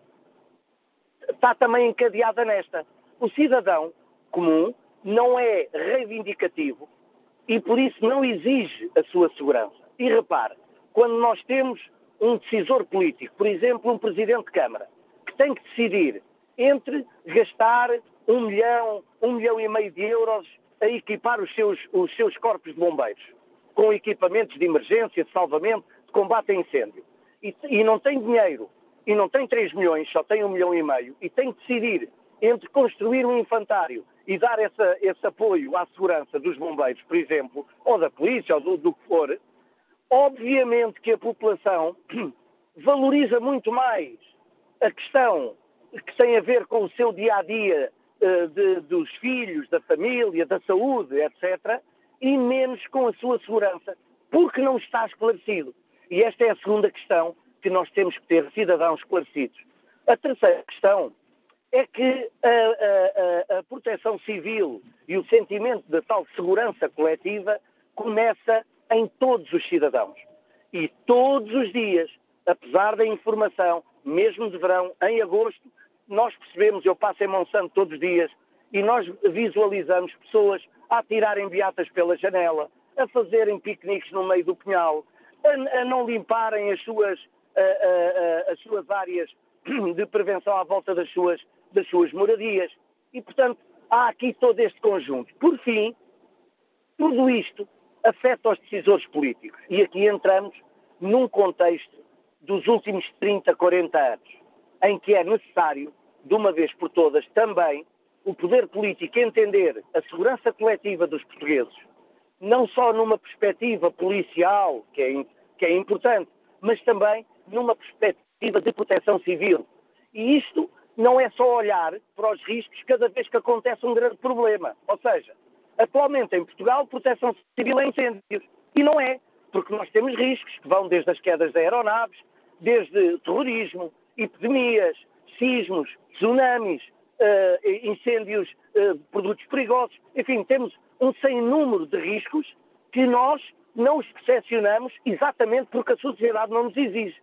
está também encadeada nesta. O cidadão comum não é reivindicativo e por isso não exige a sua segurança. E repare, quando nós temos um decisor político, por exemplo, um presidente de Câmara, que tem que decidir entre gastar um milhão, um milhão e meio de euros a equipar os seus, os seus corpos de bombeiros, com equipamentos de emergência, de salvamento, de combate a incêndio. E, e não tem dinheiro, e não tem 3 milhões, só tem um milhão e meio, e tem que decidir entre construir um infantário e dar essa, esse apoio à segurança dos bombeiros, por exemplo, ou da polícia, ou do, do que for, obviamente que a população (clears throat) valoriza muito mais a questão que tem a ver com o seu dia a dia de, dos filhos, da família, da saúde, etc., e menos com a sua segurança, porque não está esclarecido. E esta é a segunda questão que nós temos que ter cidadãos esclarecidos. A terceira questão é que a, a, a, proteção civil e o sentimento de tal segurança coletiva começa em todos os cidadãos. E todos os dias, apesar da informação, mesmo de verão, em agosto, nós percebemos, eu passo em Monsanto todos os dias, e nós visualizamos pessoas a tirarem beatas pela janela, a fazerem piqueniques no meio do pinhal, a, a não limparem as suas, a, as suas áreas (clears throat) de prevenção à volta das suas, das suas moradias. E, portanto, há aqui todo este conjunto. Por fim, tudo isto afeta os decisores políticos. E aqui entramos num contexto dos últimos 30, 40 anos, em que é necessário, de uma vez por todas, também o poder político entender a segurança coletiva dos portugueses, não só numa perspectiva policial, que é, que é importante, mas também numa perspectiva de proteção civil. E isto não é só olhar para os riscos cada vez que acontece um grande problema. Ou seja, atualmente em Portugal, proteção civil é incêndios. E não é, porque nós temos riscos que vão desde as quedas de aeronaves, desde terrorismo, epidemias, sismos, tsunamis, uh, incêndios uh, produtos perigosos. Enfim, temos um sem número de riscos que nós não os percepcionamos exatamente porque a sociedade não nos exige.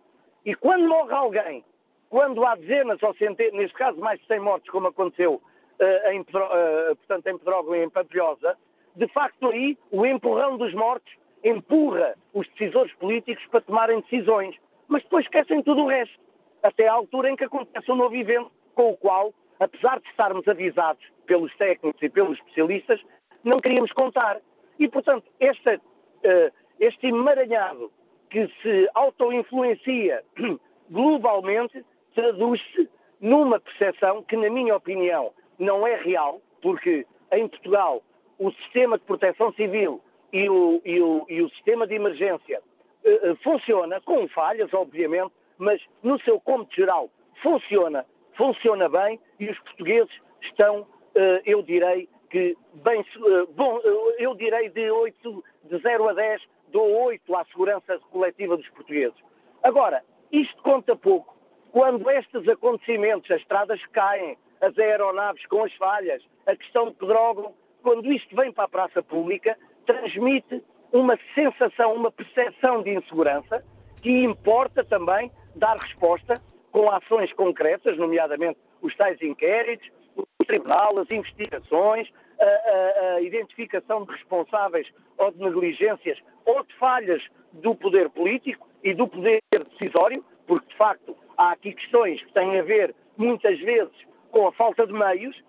E quando morre alguém, quando há dezenas ou centenas, neste caso mais de 100 mortes, como aconteceu uh, em, uh, portanto, em Pedrógão e em Pampilhosa, de facto aí o empurrão dos mortos empurra os decisores políticos para tomarem decisões, mas depois esquecem tudo o resto, até à altura em que acontece um novo evento com o qual, apesar de estarmos avisados pelos técnicos e pelos especialistas, não queríamos contar. E, portanto, esta, uh, este emaranhado que se auto-influencia (clears throat) globalmente traduz-se numa percepção que, na minha opinião, não é real, porque em Portugal o sistema de proteção civil e o, e o, e o sistema de emergência uh, funciona, com falhas, obviamente, mas no seu cômputo geral funciona, funciona bem e os portugueses estão, uh, eu direi, que bem, uh, bom, eu direi de 8, de 0 a 10, dou 8 à segurança coletiva dos portugueses. Agora, isto conta pouco quando estes acontecimentos, as estradas caem, as aeronaves com as falhas, a questão de Pedrógão, quando isto vem para a praça pública, transmite uma sensação, uma percepção de insegurança que importa também dar resposta com ações concretas, nomeadamente os tais inquéritos, o tribunal, as investigações, a, a, a identificação de responsáveis ou de negligências ou de falhas do poder político e do poder decisório, porque de facto há aqui questões que têm a ver muitas vezes com a falta de meios,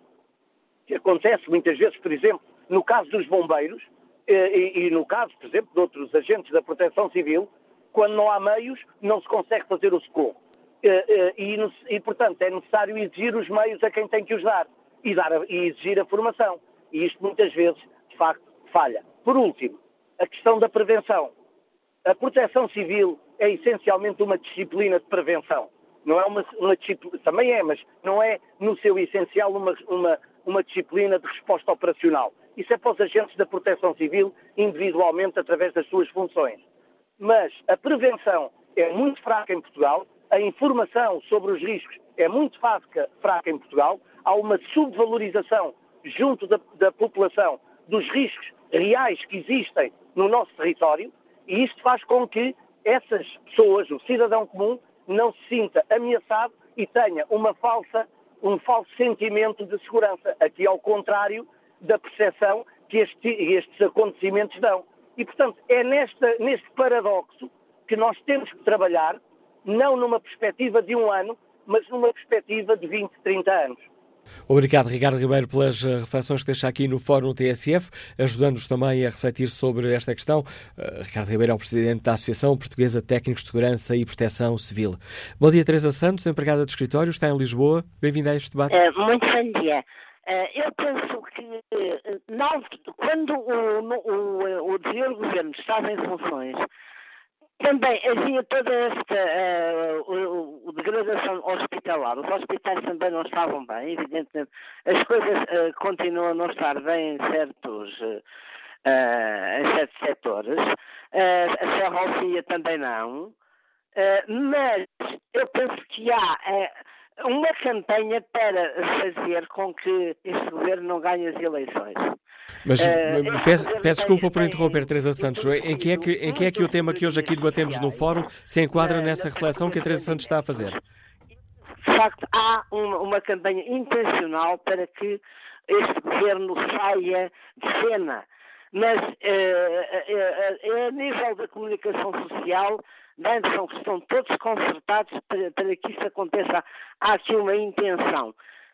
que acontece muitas vezes, por exemplo, no caso dos bombeiros eh, e, e no caso, por exemplo, de outros agentes da proteção civil, quando não há meios, não se consegue fazer o socorro. Eh, eh, e, e, portanto, é necessário exigir os meios a quem tem que os dar e, dar a, e exigir a formação. E isto muitas vezes, de facto, falha. Por último, a questão da prevenção. A proteção civil é essencialmente uma disciplina de prevenção. Não é uma, uma disciplina, também é, mas não é no seu essencial uma, uma, uma disciplina de resposta operacional. Isso é para os agentes da proteção civil, individualmente, através das suas funções. Mas a prevenção é muito fraca em Portugal, a informação sobre os riscos é muito fraca, em Portugal, há uma subvalorização junto da, da população dos riscos reais que existem no nosso território, e isto faz com que essas pessoas, o cidadão comum, não se sinta ameaçado e tenha uma falsa, um falso sentimento de segurança. Aqui ao contrário da percepção que este, estes acontecimentos dão. E, portanto, é nesta, neste paradoxo que nós temos que trabalhar, não numa perspectiva de um ano, mas numa perspectiva de 20, 30 anos. Obrigado, Ricardo Ribeiro, pelas eh, reflexões que deixa aqui no Fórum TSF, ajudando-nos também a refletir sobre esta questão. Uh, Ricardo Ribeiro é o presidente da Associação Portuguesa de Técnicos de Segurança e Proteção Civil. Bom dia, Teresa Santos, empregada de escritório, está em Lisboa. Bem-vinda a este debate. Uh, muito bom dia. Uh, eu penso que não, quando o, o, o governo estava em funções, também havia toda esta uh, o, degradação hospitalar. Os hospitais também não estavam bem, evidentemente. As coisas uh, continuam a não estar bem em certos, uh, em certos setores. a ferrovia também não. mas eu penso que há uma campanha para fazer com que este governo não ganhe as eleições. Mas uh, peço, peço desculpa por interromper, Teresa Santos. Em que, é que, em que é que o tema que hoje aqui debatemos no fórum se enquadra nessa reflexão que a Teresa Santos está a fazer? De facto, há uma, uma campanha intencional para que este governo saia de cena. Mas uh, uh, a nível da comunicação social, antes estão todos concertados para, para que isso aconteça. Há aqui uma intenção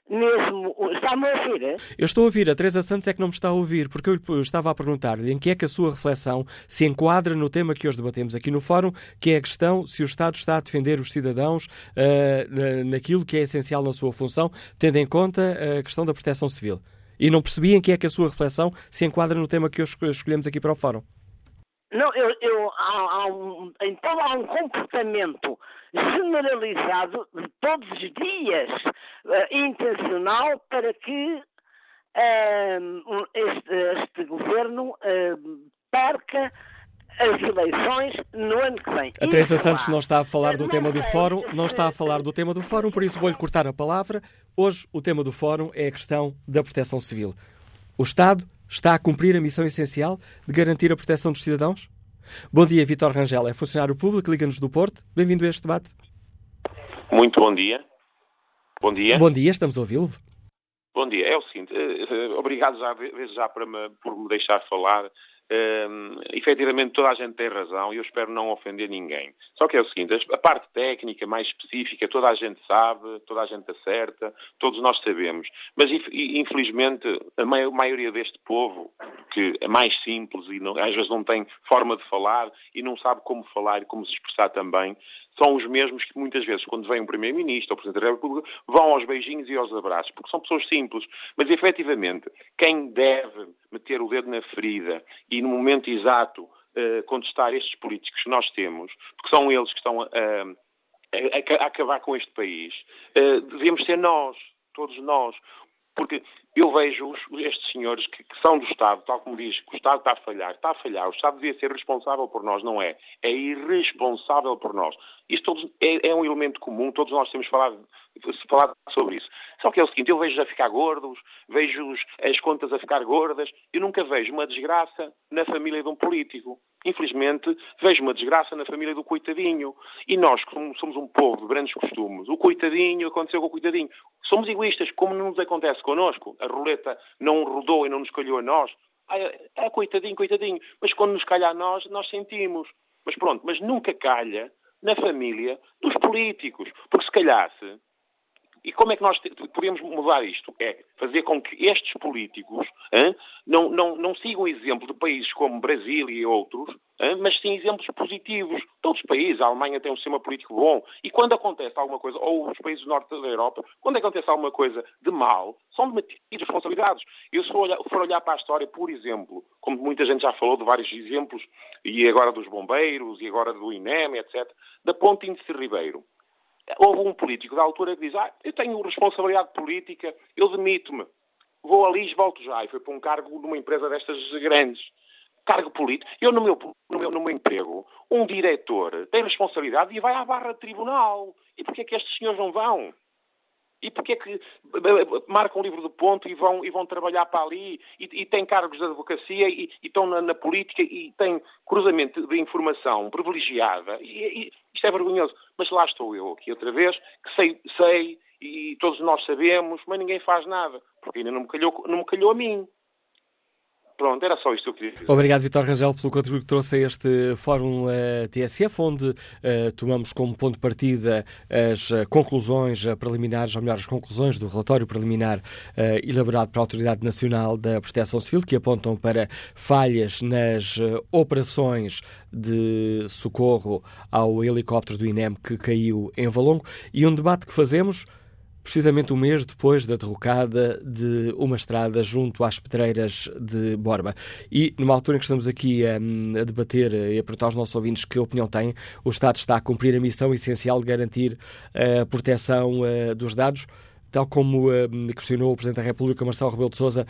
mesmo. Está-me a ouvir? É? Eu estou a ouvir, a Teresa Santos é que não me está a ouvir, porque eu estava a perguntar-lhe em que é que a sua reflexão se enquadra no tema que hoje debatemos aqui no Fórum, que é a questão se o Estado está a defender os cidadãos uh, naquilo que é essencial na sua função, tendo em conta a questão da proteção civil. E não percebi em que é que a sua reflexão se enquadra no tema que hoje escolhemos aqui para o Fórum. Não, eu, eu há, há um, então há um comportamento generalizado de todos os dias, uh, intencional, para que uh, este, este, governo uh, perca as eleições no ano que vem. A Teresa Santos não está a falar do tema do fórum, não está a falar do tema do fórum, por isso vou-lhe cortar a palavra. Hoje o tema do fórum é a questão da proteção civil. O Estado está a cumprir a missão essencial de garantir a proteção dos cidadãos? Bom dia, Vitor Rangel, é funcionário público, liga-nos do Porto. Bem-vindo a este debate. Muito bom dia. Bom dia. Bom dia, estamos a ouvi-lo. Bom dia. É o seguinte, uh, obrigado já, já para me, por me deixar falar. Uh, efetivamente toda a gente tem razão e eu espero não ofender ninguém. Só que é o seguinte, a parte técnica mais específica toda a gente sabe, toda a gente acerta, todos nós sabemos. Mas infelizmente a maioria deste povo, que é mais simples e não, às vezes não tem forma de falar e não sabe como falar e como se expressar também, são os mesmos que muitas vezes, quando vem um Primeiro-Ministro ou Presidente da República, vão aos beijinhos e aos abraços, porque são pessoas simples. Mas, efetivamente, quem deve meter o dedo na ferida e, no momento exato, uh, contestar estes políticos que nós temos, porque são eles que estão a, a, a acabar com este país, uh, devemos ser nós, todos nós. Porque eu vejo estes senhores que, que, são do Estado, tal como diz, que o Estado está a falhar, está a falhar, o Estado devia ser responsável por nós, não é? É irresponsável por nós. Isto é, é, um elemento comum, todos nós temos falado, falado sobre isso. Só que é o seguinte, eu vejo a ficar gordos, vejo as contas a ficar gordas, eu nunca vejo uma desgraça na família de um político. Infelizmente, vejo uma desgraça na família do coitadinho. E nós, como somos um povo de grandes costumes, o coitadinho aconteceu com o coitadinho. Somos egoístas, como não nos acontece connosco. A roleta não rodou e não nos calhou a nós. Ah, é, é coitadinho, coitadinho. Mas quando nos calha a nós, nós sentimos. Mas pronto, mas nunca calha na família dos políticos. Porque se calhasse, e como é que nós podemos mudar isto? É fazer com que estes políticos hein, não, não, não sigam exemplo de países como Brasil e outros, hein, mas sim exemplos positivos. Todos os países, a Alemanha tem um sistema político bom, e quando acontece alguma coisa, ou os países do norte da Europa, quando acontece alguma coisa de mal, são demitidos responsabilidades. Eu se for olhar, for olhar para a história, por exemplo, como muita gente já falou de vários exemplos, e agora dos bombeiros, e agora do INEM, etc., da Ponte Índice Ribeiro houve um político da altura que diz: ah, eu tenho responsabilidade política, eu demito-me, vou ali e volto já. E foi para um cargo numa empresa destas grandes. Cargo político. Eu, no meu, no meu, no meu emprego, um diretor tem responsabilidade e vai à barra de tribunal. E porquê é que estes senhores não vão? E porquê é que marcam um livro de ponto e vão, e vão trabalhar para ali e, e têm cargos de advocacia e, e estão na, na, política e têm cruzamento de informação privilegiada? E, isto é vergonhoso. Mas lá estou eu aqui outra vez, que sei, sei e todos nós sabemos, mas ninguém faz nada, porque ainda não me calhou, não me calhou a mim. Pronto, era só isto que eu queria dizer. Obrigado, Vitor Rangel, pelo contributo que trouxe a este Fórum uh, eh, TSF, onde uh, tomamos como ponto de partida as uh, conclusões preliminares, ou melhor, as conclusões do relatório preliminar elaborado pela Autoridade Nacional da Proteção Civil, que apontam para falhas nas operações de socorro ao helicóptero do INEM que caiu em Valongo, e um debate que fazemos precisamente um mês depois da derrocada de uma estrada junto às pedreiras de Borba. E numa altura em que estamos aqui a, a debater e a perguntar aos nossos ouvintes que opinião têm, o Estado está a cumprir a missão essencial de garantir a proteção uh, dos dados tal como uh, questionou o Presidente da República, Marcelo Rebelo de Sousa,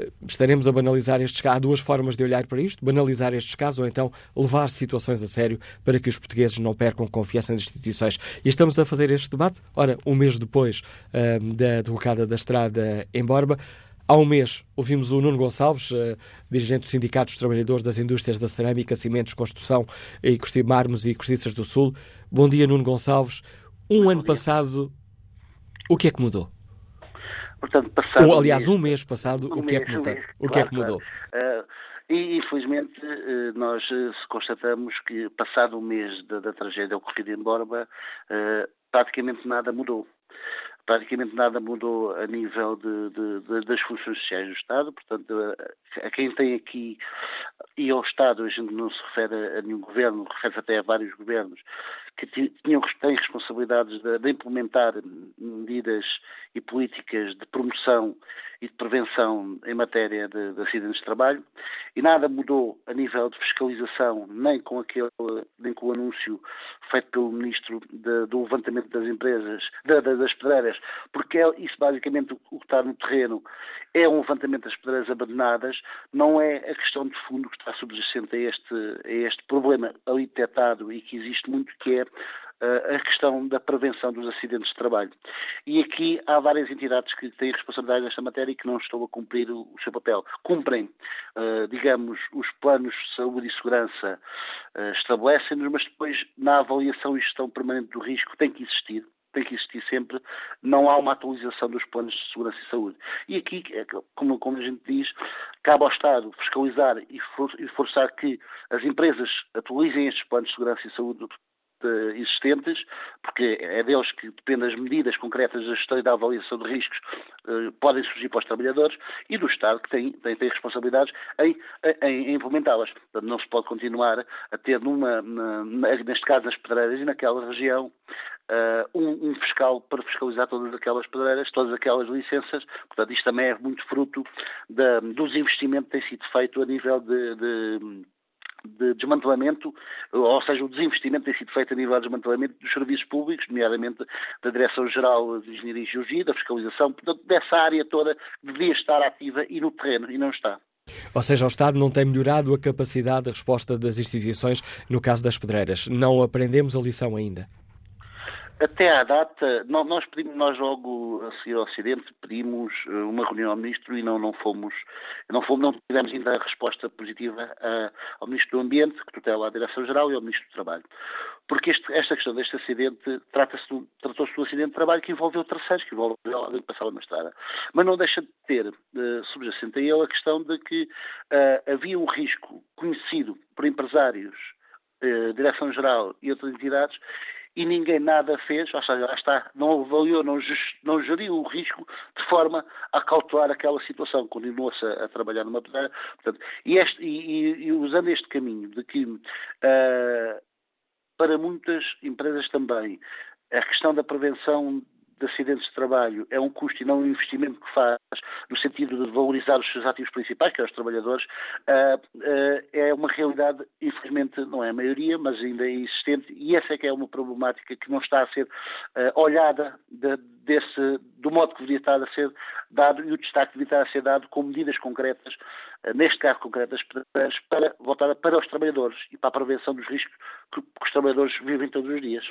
uh, estaremos a banalizar estes casos. Há duas formas de olhar para isto: banalizar estes casos ou então levar situações a sério para que os portugueses não percam confiança nas instituições. E estamos a fazer este debate, ora, um mês depois uh, da derrocada da estrada em Borba. Há um mês ouvimos o Nuno Gonçalves, dirigente do Sindicato dos Trabalhadores das Indústrias da Cerâmica, Cimentos, Construção e Mármores e Cortiças do Sul. Bom dia, Nuno Gonçalves. Um Bom ano dia. passado o que é que mudou? Portanto, passado Ou, aliás, um mês, passado, um o, que é que mudou? Mês, o que é que mudou? Uh, e, infelizmente, uh, nós uh, constatamos que, passado o mês da, da tragédia ocorrida em Borba, praticamente nada mudou praticamente nada mudou a nível de, de, de, das funções sociais do Estado, portanto, a, quem tem aqui, e ao Estado, a gente não se refere a nenhum governo, refere-se até a vários governos, que tinham, têm responsabilidades de, de, implementar medidas e políticas de promoção e de prevenção em matéria de, de, acidentes de trabalho. E nada mudou a nível de fiscalização nem com aquele nem com o anúncio feito pelo ministro de, do levantamento das empresas das pedreiras porque é, isso basicamente o que está no terreno. É um levantamento das pedreiras abandonadas não é a questão de fundo que está subjacente a este a este problema ali detectado e que existe muito que é uh, a questão da prevenção dos acidentes de trabalho. E aqui há várias entidades que têm responsabilidade nesta matéria e que não estão a cumprir o, seu papel. Cumprem, uh, digamos, os planos de saúde e segurança uh, estabelecem-nos, mas depois na avaliação e gestão permanente do risco tem que existir tem que existir sempre, não há uma atualização dos planos de segurança e saúde. E aqui, é como, como a gente diz, cabe ao Estado fiscalizar e, for, e forçar que as empresas atualizem estes planos de segurança e saúde existentes, porque é deles que dependem as medidas concretas da gestão e da avaliação de riscos eh, podem surgir para os trabalhadores e do Estado que tem, tem, tem responsabilidades em, em, em implementá-las. Portanto, não se pode continuar a ter numa, na, neste caso nas pedreiras e naquela região, Uh, um, um, fiscal para fiscalizar todas aquelas pedreiras, todas aquelas licenças. Portanto, isto também é muito fruto da, dos investimentos que têm sido feito a nível de, de de desmantelamento, ou seja, o desinvestimento tem sido feito a nível de desmantelamento dos serviços públicos, nomeadamente da Direção-Geral de Engenharia e Geologia, da fiscalização, portanto, dessa área toda devia estar ativa e no terreno, e não está. Ou seja, o Estado não tem melhorado a capacidade de resposta das instituições no caso das pedreiras. Não aprendemos a lição ainda. Até à data, nós pedimos, nós logo a seguir ao Ocidente, pedimos eh, uma reunião ao Ministro e não, não fomos, não fomos, não tivemos ainda a resposta positiva a, ao Ministro do Ambiente, que tutela a Direção-Geral, e ao Ministro do Trabalho. Porque este, esta questão deste acidente, trata-se tratou-se de um acidente de trabalho que envolveu terceiros, que envolveu alguém que passava na estrada. Mas não deixa de ter uh, subjacente a ele a questão de que uh, havia um risco conhecido por empresários, uh, Direção-Geral e outras entidades, e ninguém nada fez, ou seja, está, não avaliou, não, não geriu o risco de forma a cautelar aquela situação. Continuou-se a, a, trabalhar numa pedra. E, e, e, usando este caminho de que, uh, para muitas empresas também, a questão da prevenção de acidentes de trabalho é um custo e não um investimento que faz no sentido de valorizar os seus ativos principais, que é os trabalhadores, uh, uh, é uma realidade, infelizmente não é a maioria, mas ainda é existente e essa é que é uma problemática que não está a ser uh, olhada de, desse, do modo que deveria estar a ser dado e o destaque deveria estar a ser dado com medidas concretas, neste caso concretas, para, para voltar para os trabalhadores e para a prevenção dos riscos que, que os trabalhadores vivem todos os dias.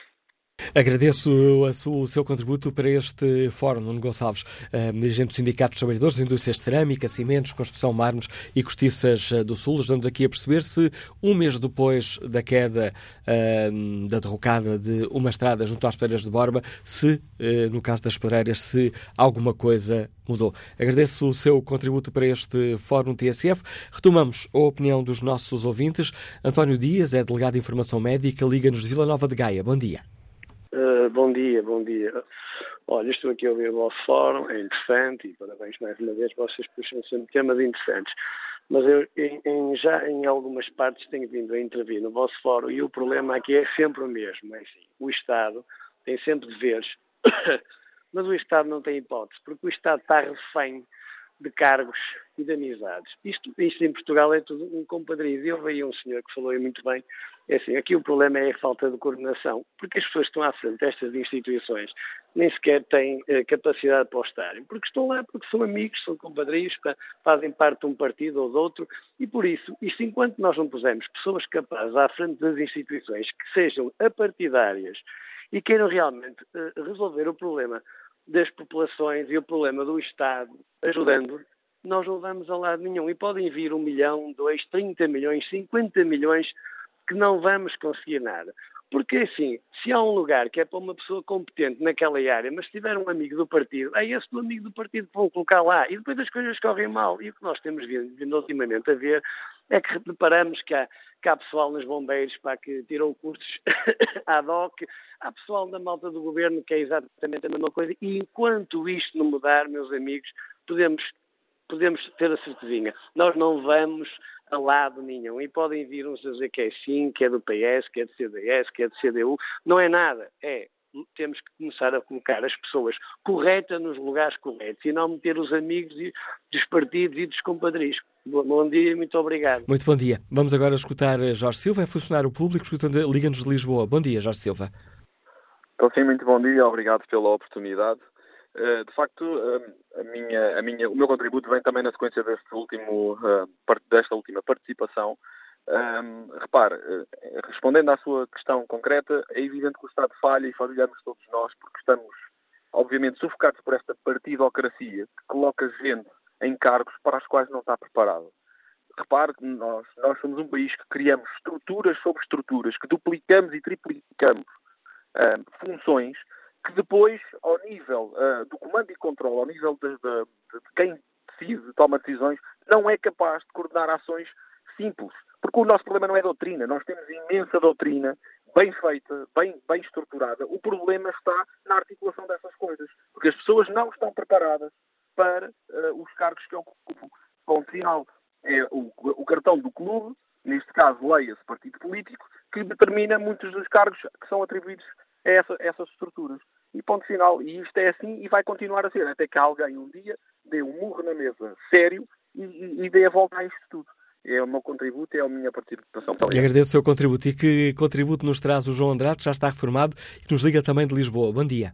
Agradeço o seu contributo para este fórum, Nuno Gonçalves, dirigente do Sindicato dos Trabalhadores, Indústrias Cerâmica, Cimentos, Construção Mármores e Cortiças eh, do Sul. Estamos aqui a perceber se, um mês depois da queda, da derrocada de uma estrada junto às Pedreiras de Borba, se, uh, no caso das pedreiras, se alguma coisa mudou. Agradeço o seu contributo para este Fórum TSF. Retomamos a opinião dos nossos ouvintes. António Dias é delegado de Informação Médica, Liga-nos de Vila Nova de Gaia. Bom dia. Uh, bom dia, bom dia. Olha, estou aqui a ouvir o vosso fórum, é interessante e parabéns mais uma vez, vocês puxam sempre temas interessantes. Mas eu em, em, já em algumas partes tenho vindo a intervir no vosso fórum e o problema aqui é sempre o mesmo. É assim, o Estado tem sempre deveres, (coughs) mas o Estado não tem hipótese, porque o Estado está refém de cargos e de amizades. Isto, isto em Portugal é tudo um compadrio. Eu veio um senhor que falou aí muito bem. É assim, aqui o problema é a falta de coordenação, porque as pessoas que estão à frente destas instituições nem sequer têm eh, capacidade para estarem, porque estão lá porque são amigos, são compadrios, fazem parte de um partido ou de outro, e por isso, isto enquanto nós não pusermos pessoas capazes à frente das instituições que sejam apartidárias e queiram realmente eh, resolver o problema das populações e o problema do Estado ajudando, nós não vamos a lado nenhum. E podem vir um milhão, dois, 30 milhões, 50 milhões, que não vamos conseguir nada. Porque, assim, se há um lugar que é para uma pessoa competente naquela área, mas se tiver um amigo do partido, é esse do amigo do partido que vão colocar lá. E depois as coisas correm mal. E o que nós temos vindo, vindo ultimamente a ver é que reparamos que há, que há pessoal nos bombeiros para que tirou cursos (coughs) ad hoc, há pessoal da malta do governo que é exatamente a mesma coisa. E enquanto isto não mudar, meus amigos, podemos, podemos ter a certezinha. Nós não vamos a lado nenhum. E podem vir uns a dizer que é sim, que é do PS, que é do CDS, que é do CDU. Não é nada. É temos que começar a colocar as pessoas corretas nos lugares corretos e não meter os amigos dos partidos e dos compadrios. Bom dia e muito obrigado. Muito bom dia. Vamos agora escutar Jorge Silva, é funcionário público, escutando Liga-nos de Lisboa. Bom dia, Jorge Silva. Então, sim, muito bom dia, obrigado pela oportunidade. Eh, de facto, eh, a minha, a minha, o meu contributo vem também na sequência deste último, eh, desta última participação. Repare, respondendo à sua questão concreta, é evidente que o Estado falha e falhamos todos nós porque estamos, obviamente, sufocados por esta partidocracia que coloca gente em cargos para os quais não está preparado. Repare que nós, nós somos um país que criamos estruturas sobre estruturas, que duplicamos e triplicamos funções que depois, ao nível uh, do comando e controle, ao nível de, de, de, quem decide, toma decisões, não é capaz de coordenar ações simples. Porque o nosso problema não é doutrina, nós temos imensa doutrina, bem feita, bem, bem estruturada. O problema está na articulação dessas coisas, porque as pessoas não estão preparadas para uh, os cargos que ocupam. Ponto final. É o, o cartão do clube, neste caso, leia-se partido político, que determina muitos dos cargos que são atribuídos a essa, essas estruturas. E ponto final. E isto é assim e vai continuar a ser, até que alguém um dia dê um murro na mesa sério e, e, e dê a volta a isto tudo. É o meu contributo, é a minha participação. E agradeço o seu contributo. E que contributo nos traz o João Andrade, já está reformado e que nos liga também de Lisboa. Bom dia.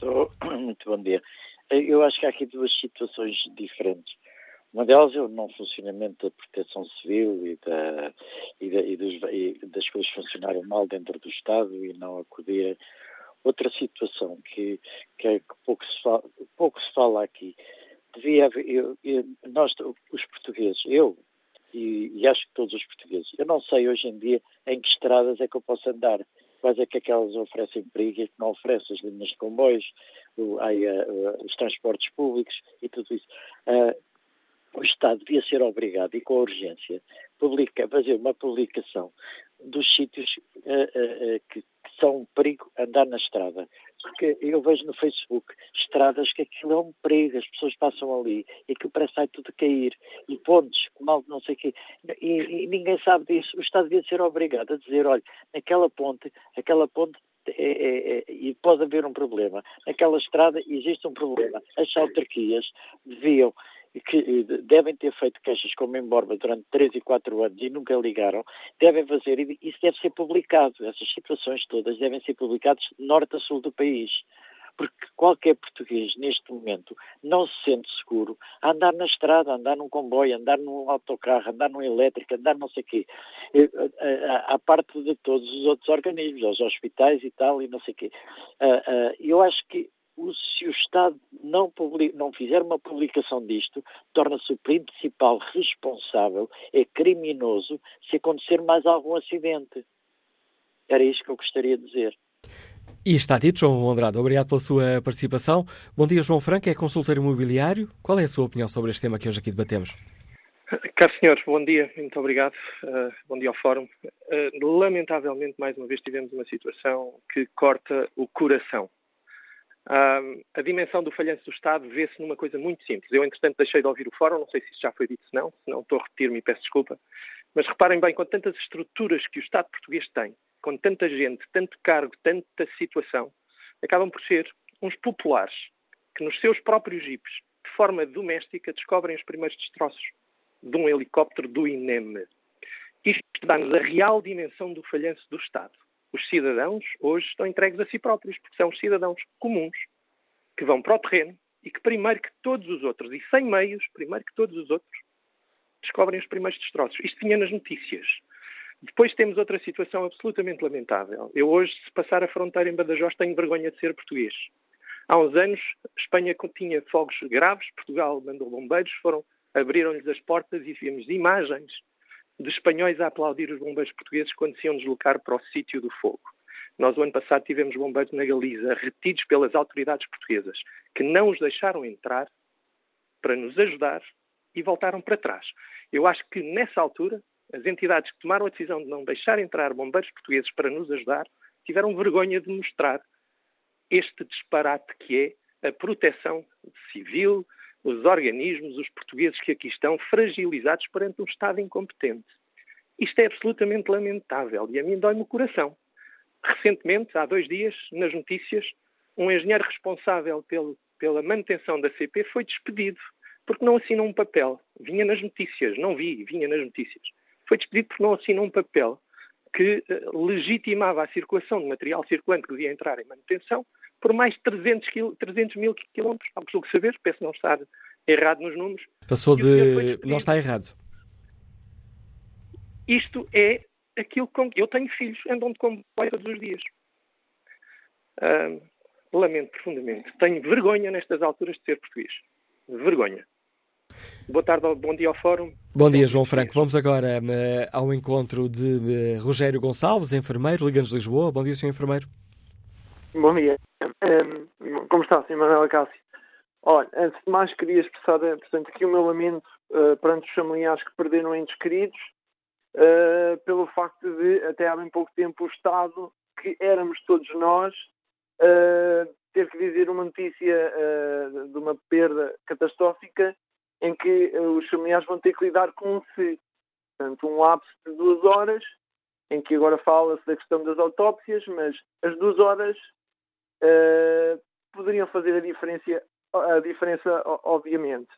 (clears throat) Muito bom dia. Eu acho que há aqui duas situações diferentes. Uma delas é o não funcionamento da proteção civil e, da, e, da, e, dos, e das coisas funcionarem mal dentro do Estado e não acudir. Outra situação que, que, é, que pouco, se fala, pouco se fala aqui, devia haver, eu, eu, nós, os portugueses, eu e, e, acho que todos os portugueses, eu não sei hoje em dia em que estradas é que eu posso andar, quais é que aquelas oferecem perigo e que não oferecem, as linhas de comboios, o, aí, uh, os transportes públicos e tudo isso. Uh, o Estado devia ser obrigado, e com urgência, publica, fazer uma publicação dos sítios uh, que, são um perigo andar na estrada. Porque eu vejo no Facebook estradas que aquilo é um perigo, as pessoas passam ali e aquilo parece que tudo a cair. E pontes, mal não sei o quê. E, e, ninguém sabe disso. O Estado devia ser obrigado a dizer, olha, naquela ponte, aquela ponte é, é, é, e pode haver um problema. Naquela estrada existe um problema. As autarquias deviam que devem ter feito queixas como em Borba durante 3 e 4 anos e nunca ligaram, devem fazer, e isso deve ser publicado, essas situações todas devem ser publicadas norte a sul do país. Porque qualquer português, neste momento, não se sente seguro a andar na estrada, a andar num comboio, a andar num autocarro, a andar num elétrico, a andar não sei o quê. À parte de todos os outros organismos, aos hospitais e tal, e não sei o quê. Eu acho que se o Estado não, publica, não fizer uma publicação disto, torna-se o principal responsável, é criminoso se acontecer mais algum acidente. Era isto que eu gostaria de dizer. E está dito, João Andrade. Obrigado pela sua participação. Bom dia, João Franco, é consultor imobiliário. Qual é a sua opinião sobre este tema que hoje aqui debatemos? Caros senhores, bom dia, muito obrigado. Uh, bom dia ao Fórum. Uh, lamentavelmente, mais uma vez, tivemos uma situação que corta o coração a dimensão do falhanço do Estado vê-se numa coisa muito simples. Eu, entretanto, deixei de ouvir o fórum, não sei se isso já foi dito, se não, se não estou a repetir-me e peço desculpa. Mas reparem bem, com tantas estruturas que o Estado português tem, com tanta gente, tanto cargo, tanta situação, acabam por ser uns populares que nos seus próprios jipes, de forma doméstica, descobrem os primeiros destroços de um helicóptero do INEM. Isto dá-nos a real dimensão do falhanço do Estado os cidadãos hoje estão entregues a si próprios, porque são os cidadãos comuns que vão para o terreno e que, primeiro que todos os outros, e sem meios, primeiro que todos os outros, descobrem os primeiros destroços. Isto tinha nas notícias. Depois temos outra situação absolutamente lamentável. Eu hoje, se passar a fronteira em Badajoz, tenho vergonha de ser português. Há uns anos, Espanha tinha fogos graves, Portugal mandou bombeiros, foram, abriram-lhes as portas e vimos imagens de espanhóis a aplaudir os bombeiros portugueses quando se iam deslocar para o sítio do fogo. Nós, o ano passado, tivemos bombeiros na Galiza retidos pelas autoridades portuguesas, que não os deixaram entrar para nos ajudar e voltaram para trás. Eu acho que, nessa altura, as entidades que tomaram a decisão de não deixar entrar bombeiros portugueses para nos ajudar tiveram vergonha de mostrar este disparate que é a proteção civil, os organismos, os portugueses que aqui estão, fragilizados perante um Estado incompetente. Isto é absolutamente lamentável e a mim dói-me o coração. Recentemente, há dois dias, nas notícias, um engenheiro responsável pelo, pela manutenção da CP foi despedido porque não assinou um papel. Vinha nas notícias, não vi, vinha nas notícias. Foi despedido porque não assinou um papel que uh, legitimava a circulação de material circulante que devia entrar em manutenção por mais de 300, 300 mil quilómetros, ao que saber, peço não estar errado nos números. Passou de... não está errado. Isto é aquilo com eu tenho filhos, andam de comboio todos os dias. Lamento profundamente. Tenho vergonha nestas alturas de ser português. Vergonha. Boa tarde, bom dia ao Fórum. Bom dia, João Franco. Vamos agora uh, ao encontro de uh, Rogério Gonçalves, enfermeiro, Liga-nos Lisboa. Bom dia, Sr. Enfermeiro. Bom dia. Um, como está, Sr. Manuela Cássio? Olha, antes de mais queria expressar, eh, portanto, aqui o meu lamento uh, perante os familiares que perderam entes queridos, uh, pelo facto de, até há bem pouco tempo, o Estado, que éramos todos nós, uh, ter que dizer uma notícia de uma perda catastrófica em que os familiares vão ter que lidar com um se. Portanto, um lapso de duas horas, em que agora fala-se da questão das autópsias, mas as duas horas poderiam fazer a diferença, a diferença, obviamente.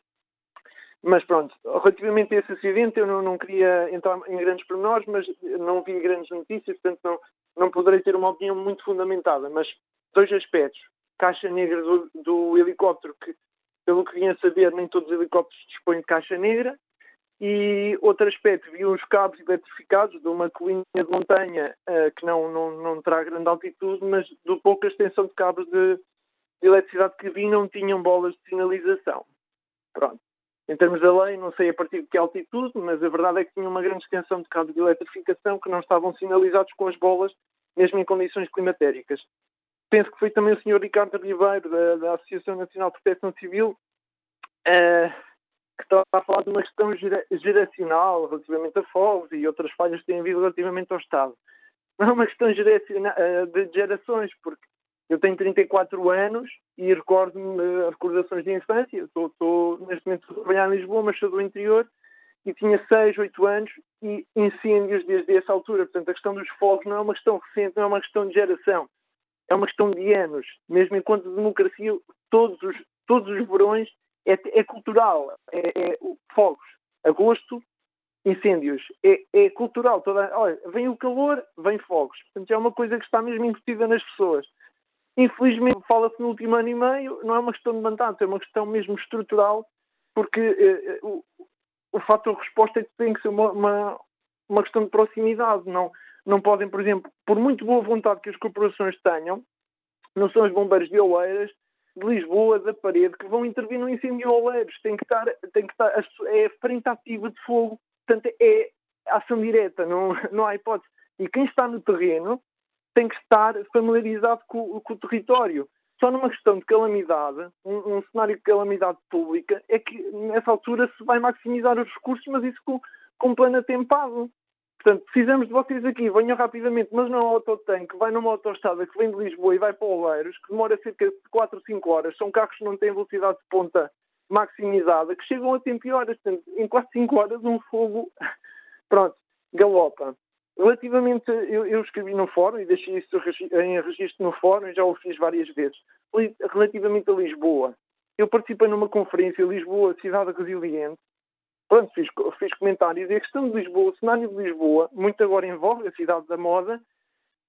Mas pronto, relativamente a esse acidente, eu não, não, queria entrar em grandes pormenores, mas não vi grandes notícias, portanto não, não poderei ter uma opinião muito fundamentada. Mas dois aspectos. Caixa negra do, do helicóptero que pelo que vinha a saber, nem todos os helicópteros dispõem de caixa negra. E outro aspecto, vi uns cabos eletrificados de uma colina de montanha uh, que não, não, não terá grande altitude, mas do pouca extensão de cabos de, de eletricidade que vi não tinham bolas de sinalização. Pronto. Em termos da lei, não sei a partir de que altitude, mas a verdade é que tinha uma grande extensão de cabos de eletrificação que não estavam sinalizados com as bolas, mesmo em condições climatéricas. Penso que foi também o Sr. Ricardo Ribeiro, da, da Associação Nacional de Proteção Civil, uh, que estava a falar de uma questão geracional relativamente a fogos e outras falhas que têm havido relativamente ao Estado. Não é uma questão uh, de gerações, porque eu tenho 34 anos e recordo-me uh, recordações de infância. Estou, estou neste momento a trabalhar em Lisboa, mas sou do interior e tinha 6, 8 anos e incêndios desde essa altura. Portanto, a questão dos fogos não é uma questão recente, não é uma questão de geração. É uma questão de anos. Mesmo enquanto democracia, todos os, todos os verões é, é cultural. É, é, fogos. Agosto, incêndios. É, é cultural. Toda, olha, vem o calor, vem fogos. Portanto, é uma coisa que está mesmo incutida nas pessoas. Infelizmente, fala-se no último ano e meio, não é uma questão de mandato, é uma questão mesmo estrutural, porque eh, eh o, o fator resposta tem que ser uma, uma, uma, questão de proximidade. Não, não podem, por exemplo, por muito boa vontade que as corporações tenham, não são os bombeiros de Oeiras, de Lisboa, da parede, que vão intervir no incêndio Oeiros. Tem que estar, tem que estar, é frente ativa de fogo, portanto é ação direta, não, não há hipótese. E quem está no terreno tem que estar familiarizado com, com o território. Só numa questão de calamidade, um, um, cenário de calamidade pública, é que nessa altura se vai maximizar os recursos, mas isso com, com um plano atempado. Portanto, precisamos de vocês aqui, venham rapidamente, mas não é um autotanque, vai numa autoestrada que vem de Lisboa e vai para Oleiros, que demora cerca de 4 ou 5 horas, são carros que não têm velocidade de ponta maximizada, que chegam a tempo e horas, portanto, em quase 5 horas um fogo, (laughs) pronto, galopa. Relativamente, eu, eu, escrevi no fórum e deixei isso em registro no fórum, já o fiz várias vezes. Relativamente a Lisboa, eu participei numa conferência Lisboa, cidade resiliente. Pronto, fiz, fiz comentários. E a questão de Lisboa, o cenário de Lisboa, muito agora em voga, a cidade da moda,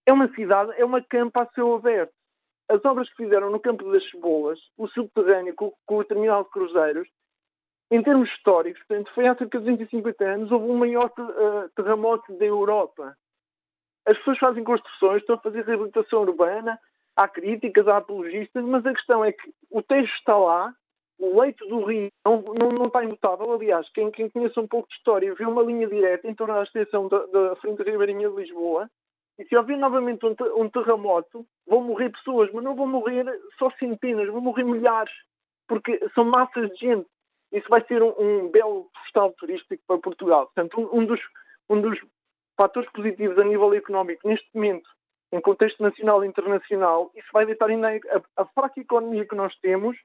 é uma cidade, é uma campa a céu aberto. As obras que fizeram no campo das Cebolas, o subterrâneo com, com o terminal de cruzeiros, em termos históricos, portanto, foi há cerca de 250 anos, houve o maior uh, terremoto da Europa. As pessoas fazem construções, estão a fazer reabilitação urbana, há críticas, há apologistas, mas a questão é que o texto está lá, o leito do rio não, não, não está imutável. Aliás, quem, quem conhece um pouco de história vê uma linha direta em torno da extensão da, da frente ribeirinha de Lisboa, e se houver novamente um, um terremoto, vão morrer pessoas, mas não vão morrer só centenas, vão morrer milhares, porque são massas de gente isso vai ser um, um belo postal turístico para Portugal. Portanto, um, um, dos, um dos fatores positivos a nível económico neste momento, em contexto nacional e internacional, isso vai deitar ainda a, a fraca economia que nós temos,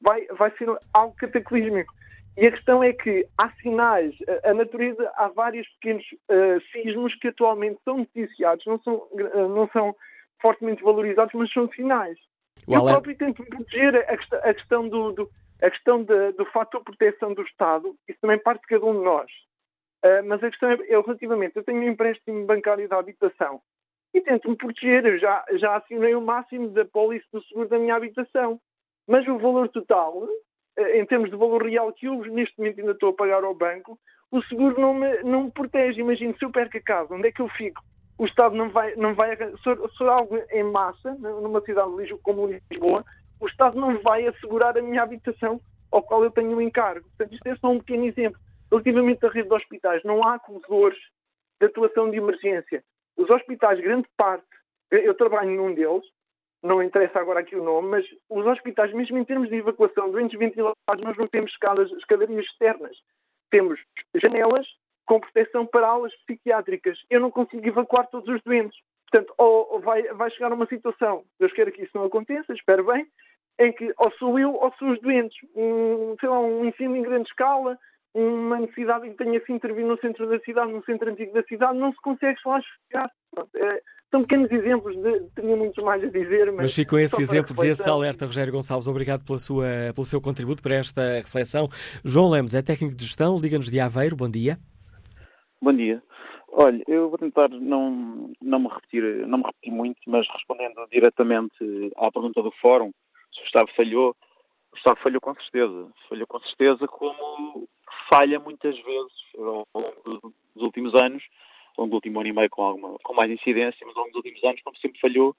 vai, vai ser algo cataclísmico. E a questão é que há sinais, a, natureza, há vários pequenos uh, sismos que atualmente são noticiados, não são, uh, não são fortemente valorizados, mas são sinais. O Eu próprio tento proteger a, a questão do, do a questão de, do fator proteção do Estado, isso também parte de cada um de nós. Uh, mas a questão é, é relativamente, eu tenho um empréstimo bancário da habitação e tento-me proteger, eu já, já acionei o máximo da pólice do seguro da minha habitação. Mas o valor total, uh, em termos de valor real que eu neste momento ainda estou a pagar ao banco, o seguro não me, não me protege. Imagino, se eu perco a casa, onde é que eu fico? O Estado não vai, não vai se, se algo em massa, numa cidade como Lisboa, o Estado não vai assegurar a minha habitação ao qual eu tenho um encargo. Portanto, isto é só um pequeno exemplo. Relativamente à rede de hospitais, não há corredores de atuação de emergência. Os hospitais, grande parte, eu trabalho num deles, não interessa agora aqui o nome, mas os hospitais, mesmo em termos de evacuação, doentes ventilados, nós não temos escadas, escadarias externas. Temos janelas com proteção para aulas psiquiátricas. Eu não consigo evacuar todos os doentes. Portanto, ou, vai, vai chegar uma situação, Deus queira que isso não aconteça, espero bem, em que ou sou eu ou são os doentes. Um, sei lá, um ensino em grande escala, uma necessidade em que tenha se intervir no centro da cidade, no centro antigo da cidade, não se consegue lá chegar. É, são pequenos exemplos, de, tenho muitos mais a dizer. Mas, mas fico com esses exemplos e esse alerta, Rogério Gonçalves. Obrigado pela sua, pelo seu contributo para esta reflexão. João Lemos é técnico de gestão, liga-nos de Aveiro. Bom dia. Bom dia. Olha, eu vou tentar não, não, me repetir, não me repetir muito, mas respondendo diretamente à pergunta do fórum, se o Estado falhou, o Estado falhou com certeza. Falhou com certeza como falha muitas vezes ao longo dos últimos anos, ao longo do último ano e meio com, alguma, com mais incidência, mas ao longo dos últimos anos, como sempre falhou,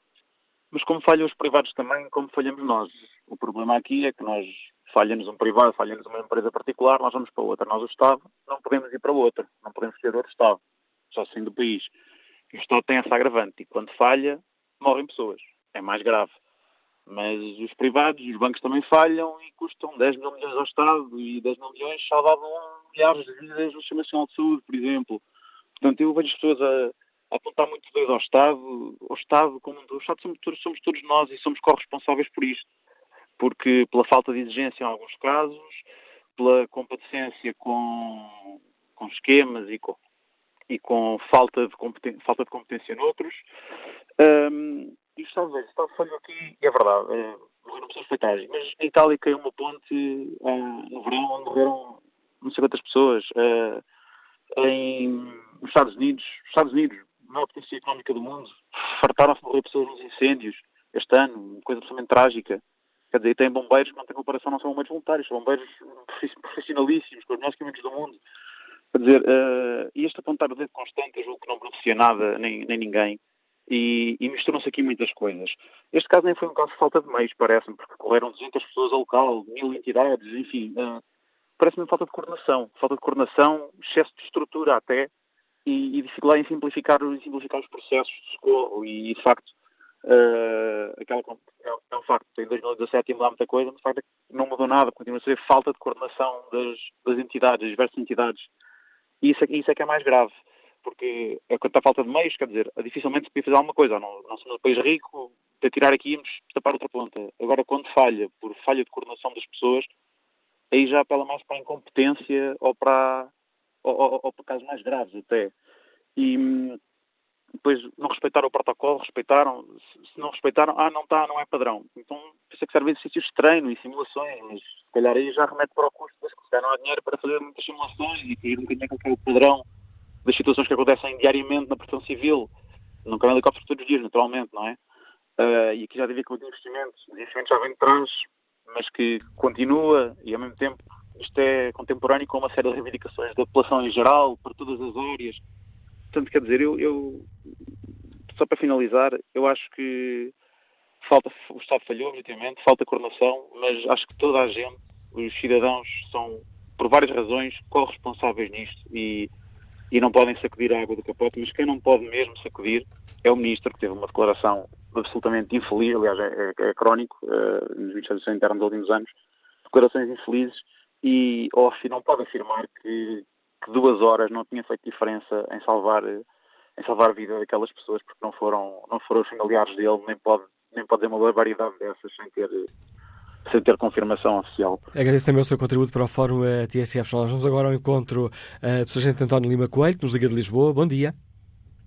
mas como falham os privados também, como falhamos nós. O problema aqui é que nós falha-nos um privado, falha-nos uma empresa particular, nós vamos para outra. Nós, o Estado, não podemos ir para outra, não podemos ter outro Estado, só assim do país. O Estado tem essa agravante, e quando falha, morrem pessoas. É mais grave. Mas os privados, os bancos também falham e custam 10 mil milhões ao Estado e 10 mil milhões salvavam milhares de vidas no Sistema Nacional de Saúde, por exemplo. Portanto, eu vejo as pessoas a, a apontar muito dedo ao Estado, ao Estado como o Estado somos todos, somos todos nós e somos corresponsáveis por isto. Porque pela falta de exigência em alguns casos, pela compadecência com, com esquemas e com, e com falta de competência, falta de competência noutros, um, isto talvez, está falho aqui, é verdade, é, morreram pessoas fatais, mas em Itália caiu uma ponte uh, no verão onde morreram não sei quantas pessoas. Uh, em, nos Estados Unidos, Estados Unidos, maior potência económica do mundo, fartaram-se de morrer pessoas nos incêndios este ano, coisa absolutamente trágica. Quer dizer, tem bombeiros que não têm comparação, não são bombeiros voluntários, são bombeiros profissionalíssimos, com os melhores equipamentos do mundo. Quer dizer, uh, e este apontar o dedo constante, eu julgo que não beneficia nada, nem, nem ninguém. E, e misturam-se aqui muitas coisas. Este caso nem foi um caso de falta de meios, parece-me, porque correram 200 pessoas ao local, mil entidades, enfim. Uh, parece-me falta de coordenação. Falta de coordenação, excesso de estrutura até, e, e dificuldade em simplificar, em simplificar os processos de socorro. E, de facto, uh, aquela, é, é, um facto, em 2017 ia mudar muita coisa, mas de facto não mudou nada. Continua a ser falta de coordenação das, das entidades, das diversas entidades. E isso, é, isso é que é mais grave porque é quando está falta de meios, quer dizer, dificilmente se podia fazer alguma coisa. Não, não somos um país rico, para tirar aqui íamos tapar outra ponta. Agora, quando falha, por falha de coordenação das pessoas, aí já apela mais para a incompetência ou para, ou, ou, ou para casos mais graves até. E depois não respeitaram o protocolo, respeitaram, se não respeitaram, ah, não está, não é padrão. Então, pensa que serve exercícios de treino e simulações, mas se calhar aí já remete para o custo, mas se não há dinheiro para fazer muitas simulações e cair um bocadinho que é o padrão das situações que acontecem diariamente na proteção civil. Não cai helicópteros todos os dias, naturalmente, não é? Uh, e aqui já devia que o investimento, o investimento já vem de trás, mas que continua e ao mesmo tempo isto é contemporâneo com uma série de reivindicações da população em geral, para todas as áreas. Portanto, quer dizer, eu, eu só para finalizar, eu acho que falta, o Estado falhou, obviamente, falta coordenação, mas acho que toda a gente, os cidadãos, são, por várias razões, corresponsáveis nisto e e não podem sacudir a água do capote, mas quem não pode mesmo sacudir é o Ministro, que teve uma declaração absolutamente infeliz, aliás, é, é, é crónico, uh, nos ministérios internos dos últimos anos, declarações infelizes, e Ossi não pode afirmar que, que, duas horas não tinha feito diferença em salvar, em salvar a vida daquelas pessoas, porque não foram, não foram os familiares dele, nem pode, nem pode dizer uma barbaridade dessas sem ter sem ter confirmação oficial. Agradeço também o seu contributo para o Fórum uh, TSF. Nós vamos agora ao encontro uh, do Sargento António Lima Coelho, que nos liga de Lisboa. Bom dia.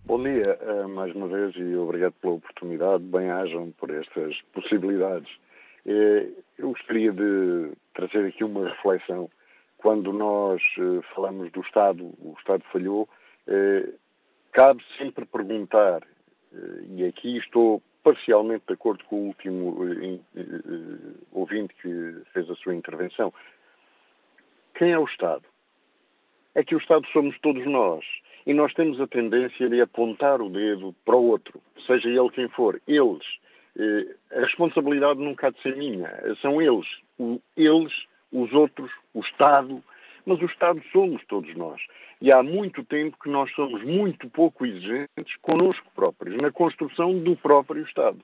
Bom dia, uh, mais uma vez, e obrigado pela oportunidade. Bem-ajam por estas possibilidades. Eu gostaria de trazer aqui uma reflexão. Quando nós falamos do Estado, o Estado falhou, cabe sempre perguntar, e aqui estou parcialmente de acordo com o último uh, uh, ouvinte que fez a sua intervenção. Quem é o Estado? É que o Estado somos todos nós. E nós temos a tendência de apontar o dedo para o outro, seja ele quem for. Eles. A responsabilidade nunca há de ser minha. São eles. O, eles, os outros, o Estado. Mas o Estado somos todos nós. E há muito tempo que nós somos muito pouco exigentes connosco próprios, na construção do próprio Estado.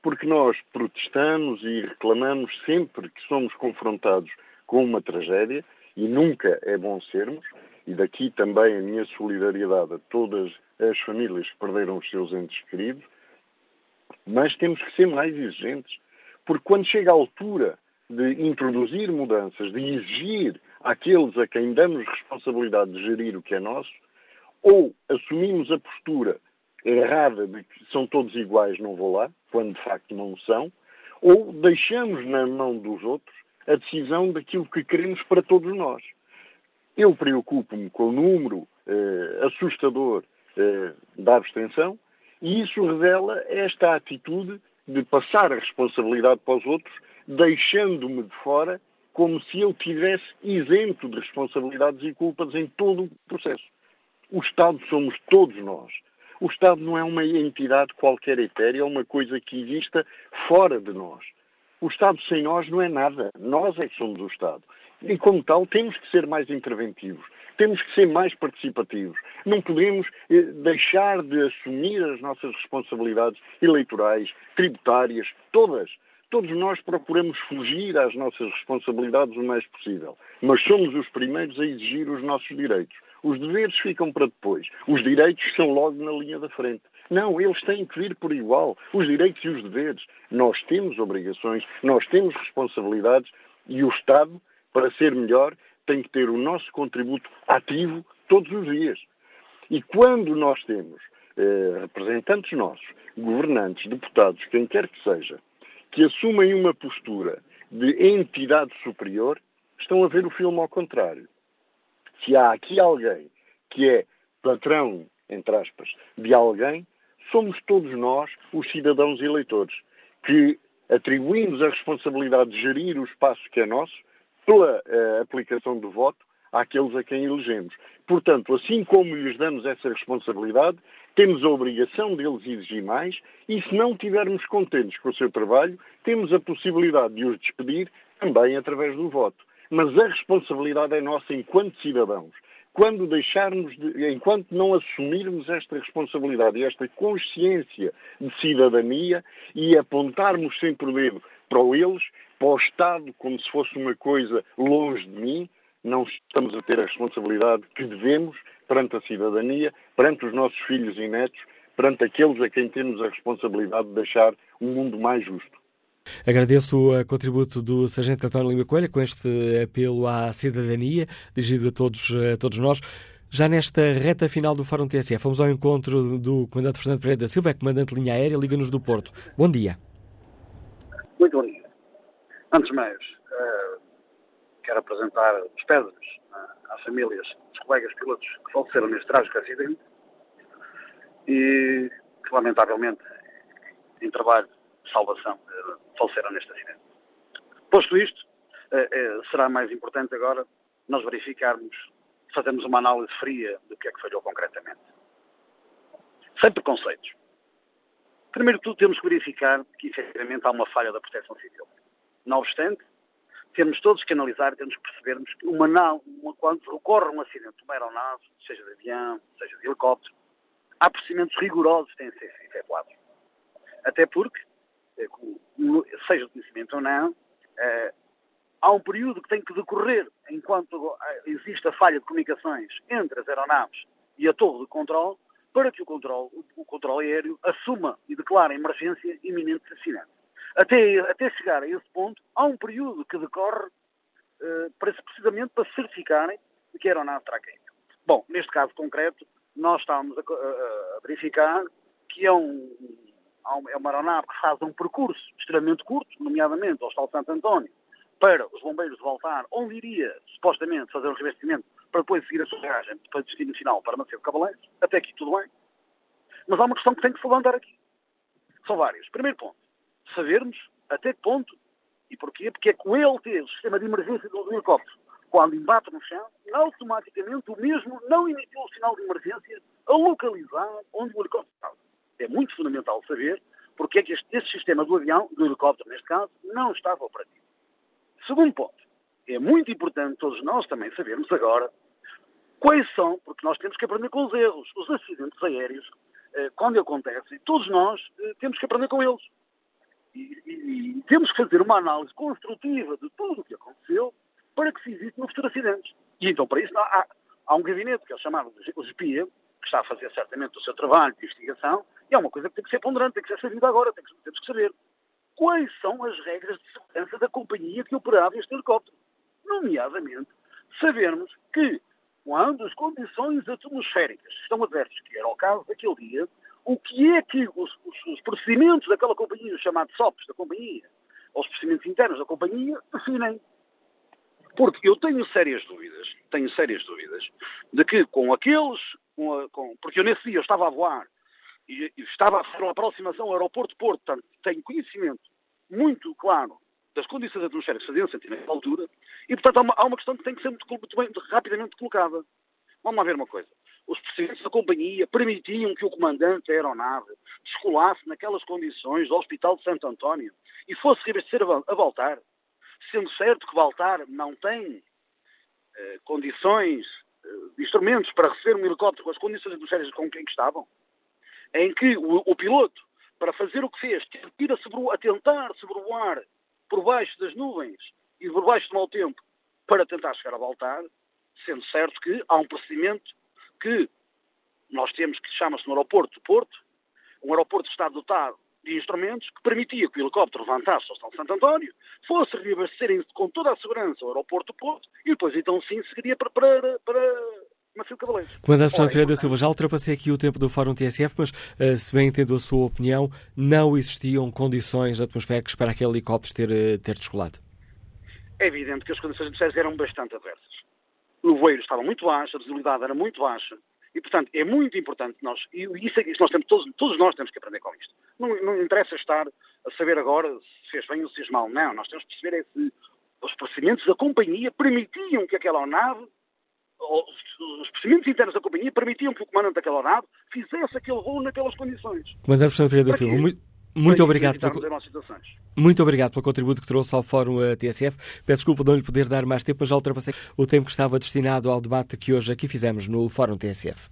Porque nós protestamos e reclamamos sempre que somos confrontados com uma tragédia, e nunca é bom sermos, e daqui também a minha solidariedade a todas as famílias que perderam os seus entes queridos, mas temos que ser mais exigentes, porque quando chega a altura de introduzir mudanças, de exigir àqueles a quem damos responsabilidade de gerir o que é nosso, ou assumimos a postura errada de que são todos iguais, não vou lá, quando de facto não são, ou deixamos na mão dos outros a decisão daquilo que queremos para todos nós. Eu preocupo-me com o número eh, assustador eh, da abstenção e isso revela esta atitude de passar a responsabilidade para os outros deixando-me de fora como se eu tivesse isento de responsabilidades e culpas em todo o processo. O Estado somos todos nós. O Estado não é uma entidade qualquer etérea, é uma coisa que exista fora de nós. O Estado sem nós não é nada. Nós é que somos o Estado. E, como tal, temos que ser mais interventivos. Temos que ser mais participativos. Não podemos eh, deixar de assumir as nossas responsabilidades eleitorais, tributárias, todas. Todos nós procuramos fugir às nossas responsabilidades o mais possível, mas somos os primeiros a exigir os nossos direitos. Os deveres ficam para depois. Os direitos são logo na linha da frente. Não, eles têm que vir por igual. Os direitos e os deveres. Nós temos obrigações, nós temos responsabilidades e o Estado, para ser melhor, tem que ter o nosso contributo ativo todos os dias. E quando nós temos eh, representantes nossos, governantes, deputados, quem quer que seja, que assumem uma postura de entidade superior, estão a ver o filme ao contrário. Se há aqui alguém que é patrão, entre aspas, de alguém, somos todos nós, os cidadãos eleitores, que atribuímos a responsabilidade de gerir o espaço que é nosso pela uh, aplicação do voto àqueles a quem elegemos. Portanto, assim como lhes damos essa responsabilidade, temos a obrigação deles exigir mais e, se não estivermos contentes com o seu trabalho, temos a possibilidade de os despedir também através do voto. Mas a responsabilidade é nossa enquanto cidadãos. Quando deixarmos, de, enquanto não assumirmos esta responsabilidade e esta consciência de cidadania e apontarmos sempre o dedo para eles, para o Estado, como se fosse uma coisa longe de mim, não estamos a ter a responsabilidade que devemos perante a cidadania, perante os nossos filhos e netos, perante aqueles a quem temos a responsabilidade de deixar um mundo mais justo. Agradeço o contributo do Sargento António Lima Coelho com este apelo à cidadania, dirigido a todos, a todos nós. Já nesta reta final do Fórum TSF, fomos ao encontro do Comandante Fernando Pereira da Silva, é Comandante de Linha Aérea, Liga-nos do Porto. Bom dia. Muito bom dia. Antes de mais, uh, quero apresentar os pésames uh, às famílias dos colegas pilotos que faleceram neste trágico acidente e que, lamentavelmente, em trabalho de salvação, uh, faleceram neste acidente. Posto isto, será mais importante agora nós verificarmos, fazermos uma análise fria do que é que falhou concretamente. Sem preconceitos. Primeiro de tudo, temos que verificar que, efetivamente, há uma falha da proteção civil. Não obstante, temos todos que analisar, temos que percebermos que uma, uma, quando ocorre um acidente de uma aeronave, seja de avião, seja de helicóptero, há procedimentos rigorosos que têm de ser efetuados. Até porque, eh, seja de conhecimento ou não, eh, há um período que tem que decorrer enquanto eh, existe a falha de comunicações entre as aeronaves e a torre de controle, para que o controle, o controle aéreo assuma e declare emergência iminente de acidente. Até, até chegar a esse ponto, há um período que decorre uh, precisamente para certificarem que a aeronave terá. Bom, neste caso concreto, nós estamos a, a, a verificar que é, um, é uma aeronave que faz um percurso extremamente curto, nomeadamente ao Estado Santo António, para os bombeiros voltar, onde iria supostamente fazer o revestimento para depois seguir a sua viagem para o destino final para Macedo Cabalense. Até aqui tudo bem. Mas há uma questão que tem que se levantar aqui. São várias. Primeiro ponto sabermos até que ponto e porquê, porque é que o ELT, o sistema de emergência do helicóptero, quando embate no chão, automaticamente o mesmo não emitiu o sinal de emergência a localizar onde o helicóptero estava. É muito fundamental saber porque é que este, este sistema do avião, do helicóptero neste caso, não estava operativo. Segundo ponto, é muito importante todos nós também sabermos agora quais são, porque nós temos que aprender com os erros, os acidentes aéreos, eh, quando acontecem, todos nós eh, temos que aprender com eles. E, e, temos que fazer uma análise construtiva de tudo o que aconteceu para que se evite no futuro acidentes. E então, para isso, há, há um gabinete que é chamado o GPIA, que está a fazer certamente o seu trabalho de investigação, e é uma coisa que tem que ser ponderante, tem que ser sabida agora, tem que, temos que saber quais são as regras de segurança da companhia que operava este helicóptero. Nomeadamente, sabermos que, quando as condições atmosféricas estão adversas, que era o caso daquele dia, o que é que os, os, os procedimentos daquela companhia, os chamados SOPs da companhia, ou os procedimentos internos da companhia, definem. Porque eu tenho sérias dúvidas, tenho sérias dúvidas, de que com aqueles, com a, com, porque eu nesse dia eu estava a voar e, e estava a fazer uma aproximação ao aeroporto de Porto, portanto tenho conhecimento muito claro das condições atmosféricas que faziam sentir naquela altura, e portanto há uma, há uma, questão que tem que ser muito, muito bem, rapidamente colocada. Vamos lá ver uma coisa. Os procedimentos da companhia permitiam que o comandante da aeronave descolasse naquelas condições do Hospital de Santo António e fosse reabastecer a Baltar, sendo certo que Baltar não tem eh, condições, eh, instrumentos para receber um helicóptero com as condições atmosféricas com quem estavam, em que o, o piloto, para fazer o que fez, teve a, a tentar sobrevoar por baixo das nuvens e por baixo do mau tempo para tentar chegar a Baltar, sendo certo que há um procedimento que nós temos que chama-se no aeroporto do Porto, um aeroporto que está dotado de instrumentos que permitia que o helicóptero levantasse ao Estado de Santo António, fosse reabastecer com toda a segurança o aeroporto do Porto e depois então sim seguiria para, para, para Macio Cavaleiros. Comandante Fernando Ferreira da Silva, já ultrapassei aqui o tempo do Fórum TSF, mas uh, se bem entendo a sua opinião, não existiam condições atmosféricas para aquele helicóptero ter, uh, ter descolado? É evidente que as condições atmosféricas eram bastante adversas. O voeiro estava muito baixo, a visibilidade era muito baixa, e, portanto, é muito importante nós, e isso é que nós temos, todos, todos nós temos que aprender com isto. Não, não interessa estar a saber agora se fez bem ou se fez mal. Não, nós temos que perceber é se os procedimentos da companhia permitiam que aquela nave, os procedimentos internos da companhia permitiam que o comandante daquela nave fizesse aquele voo naquelas condições. Comandante Fernando Pereira da Silva, muito, muito obrigado, pelo, muito obrigado pelo contributo que trouxe ao Fórum eh, TSF. Peço desculpa de não lhe poder dar mais tempo, mas já ultrapassei o tempo que estava destinado ao debate que hoje aqui fizemos no Fórum TSF.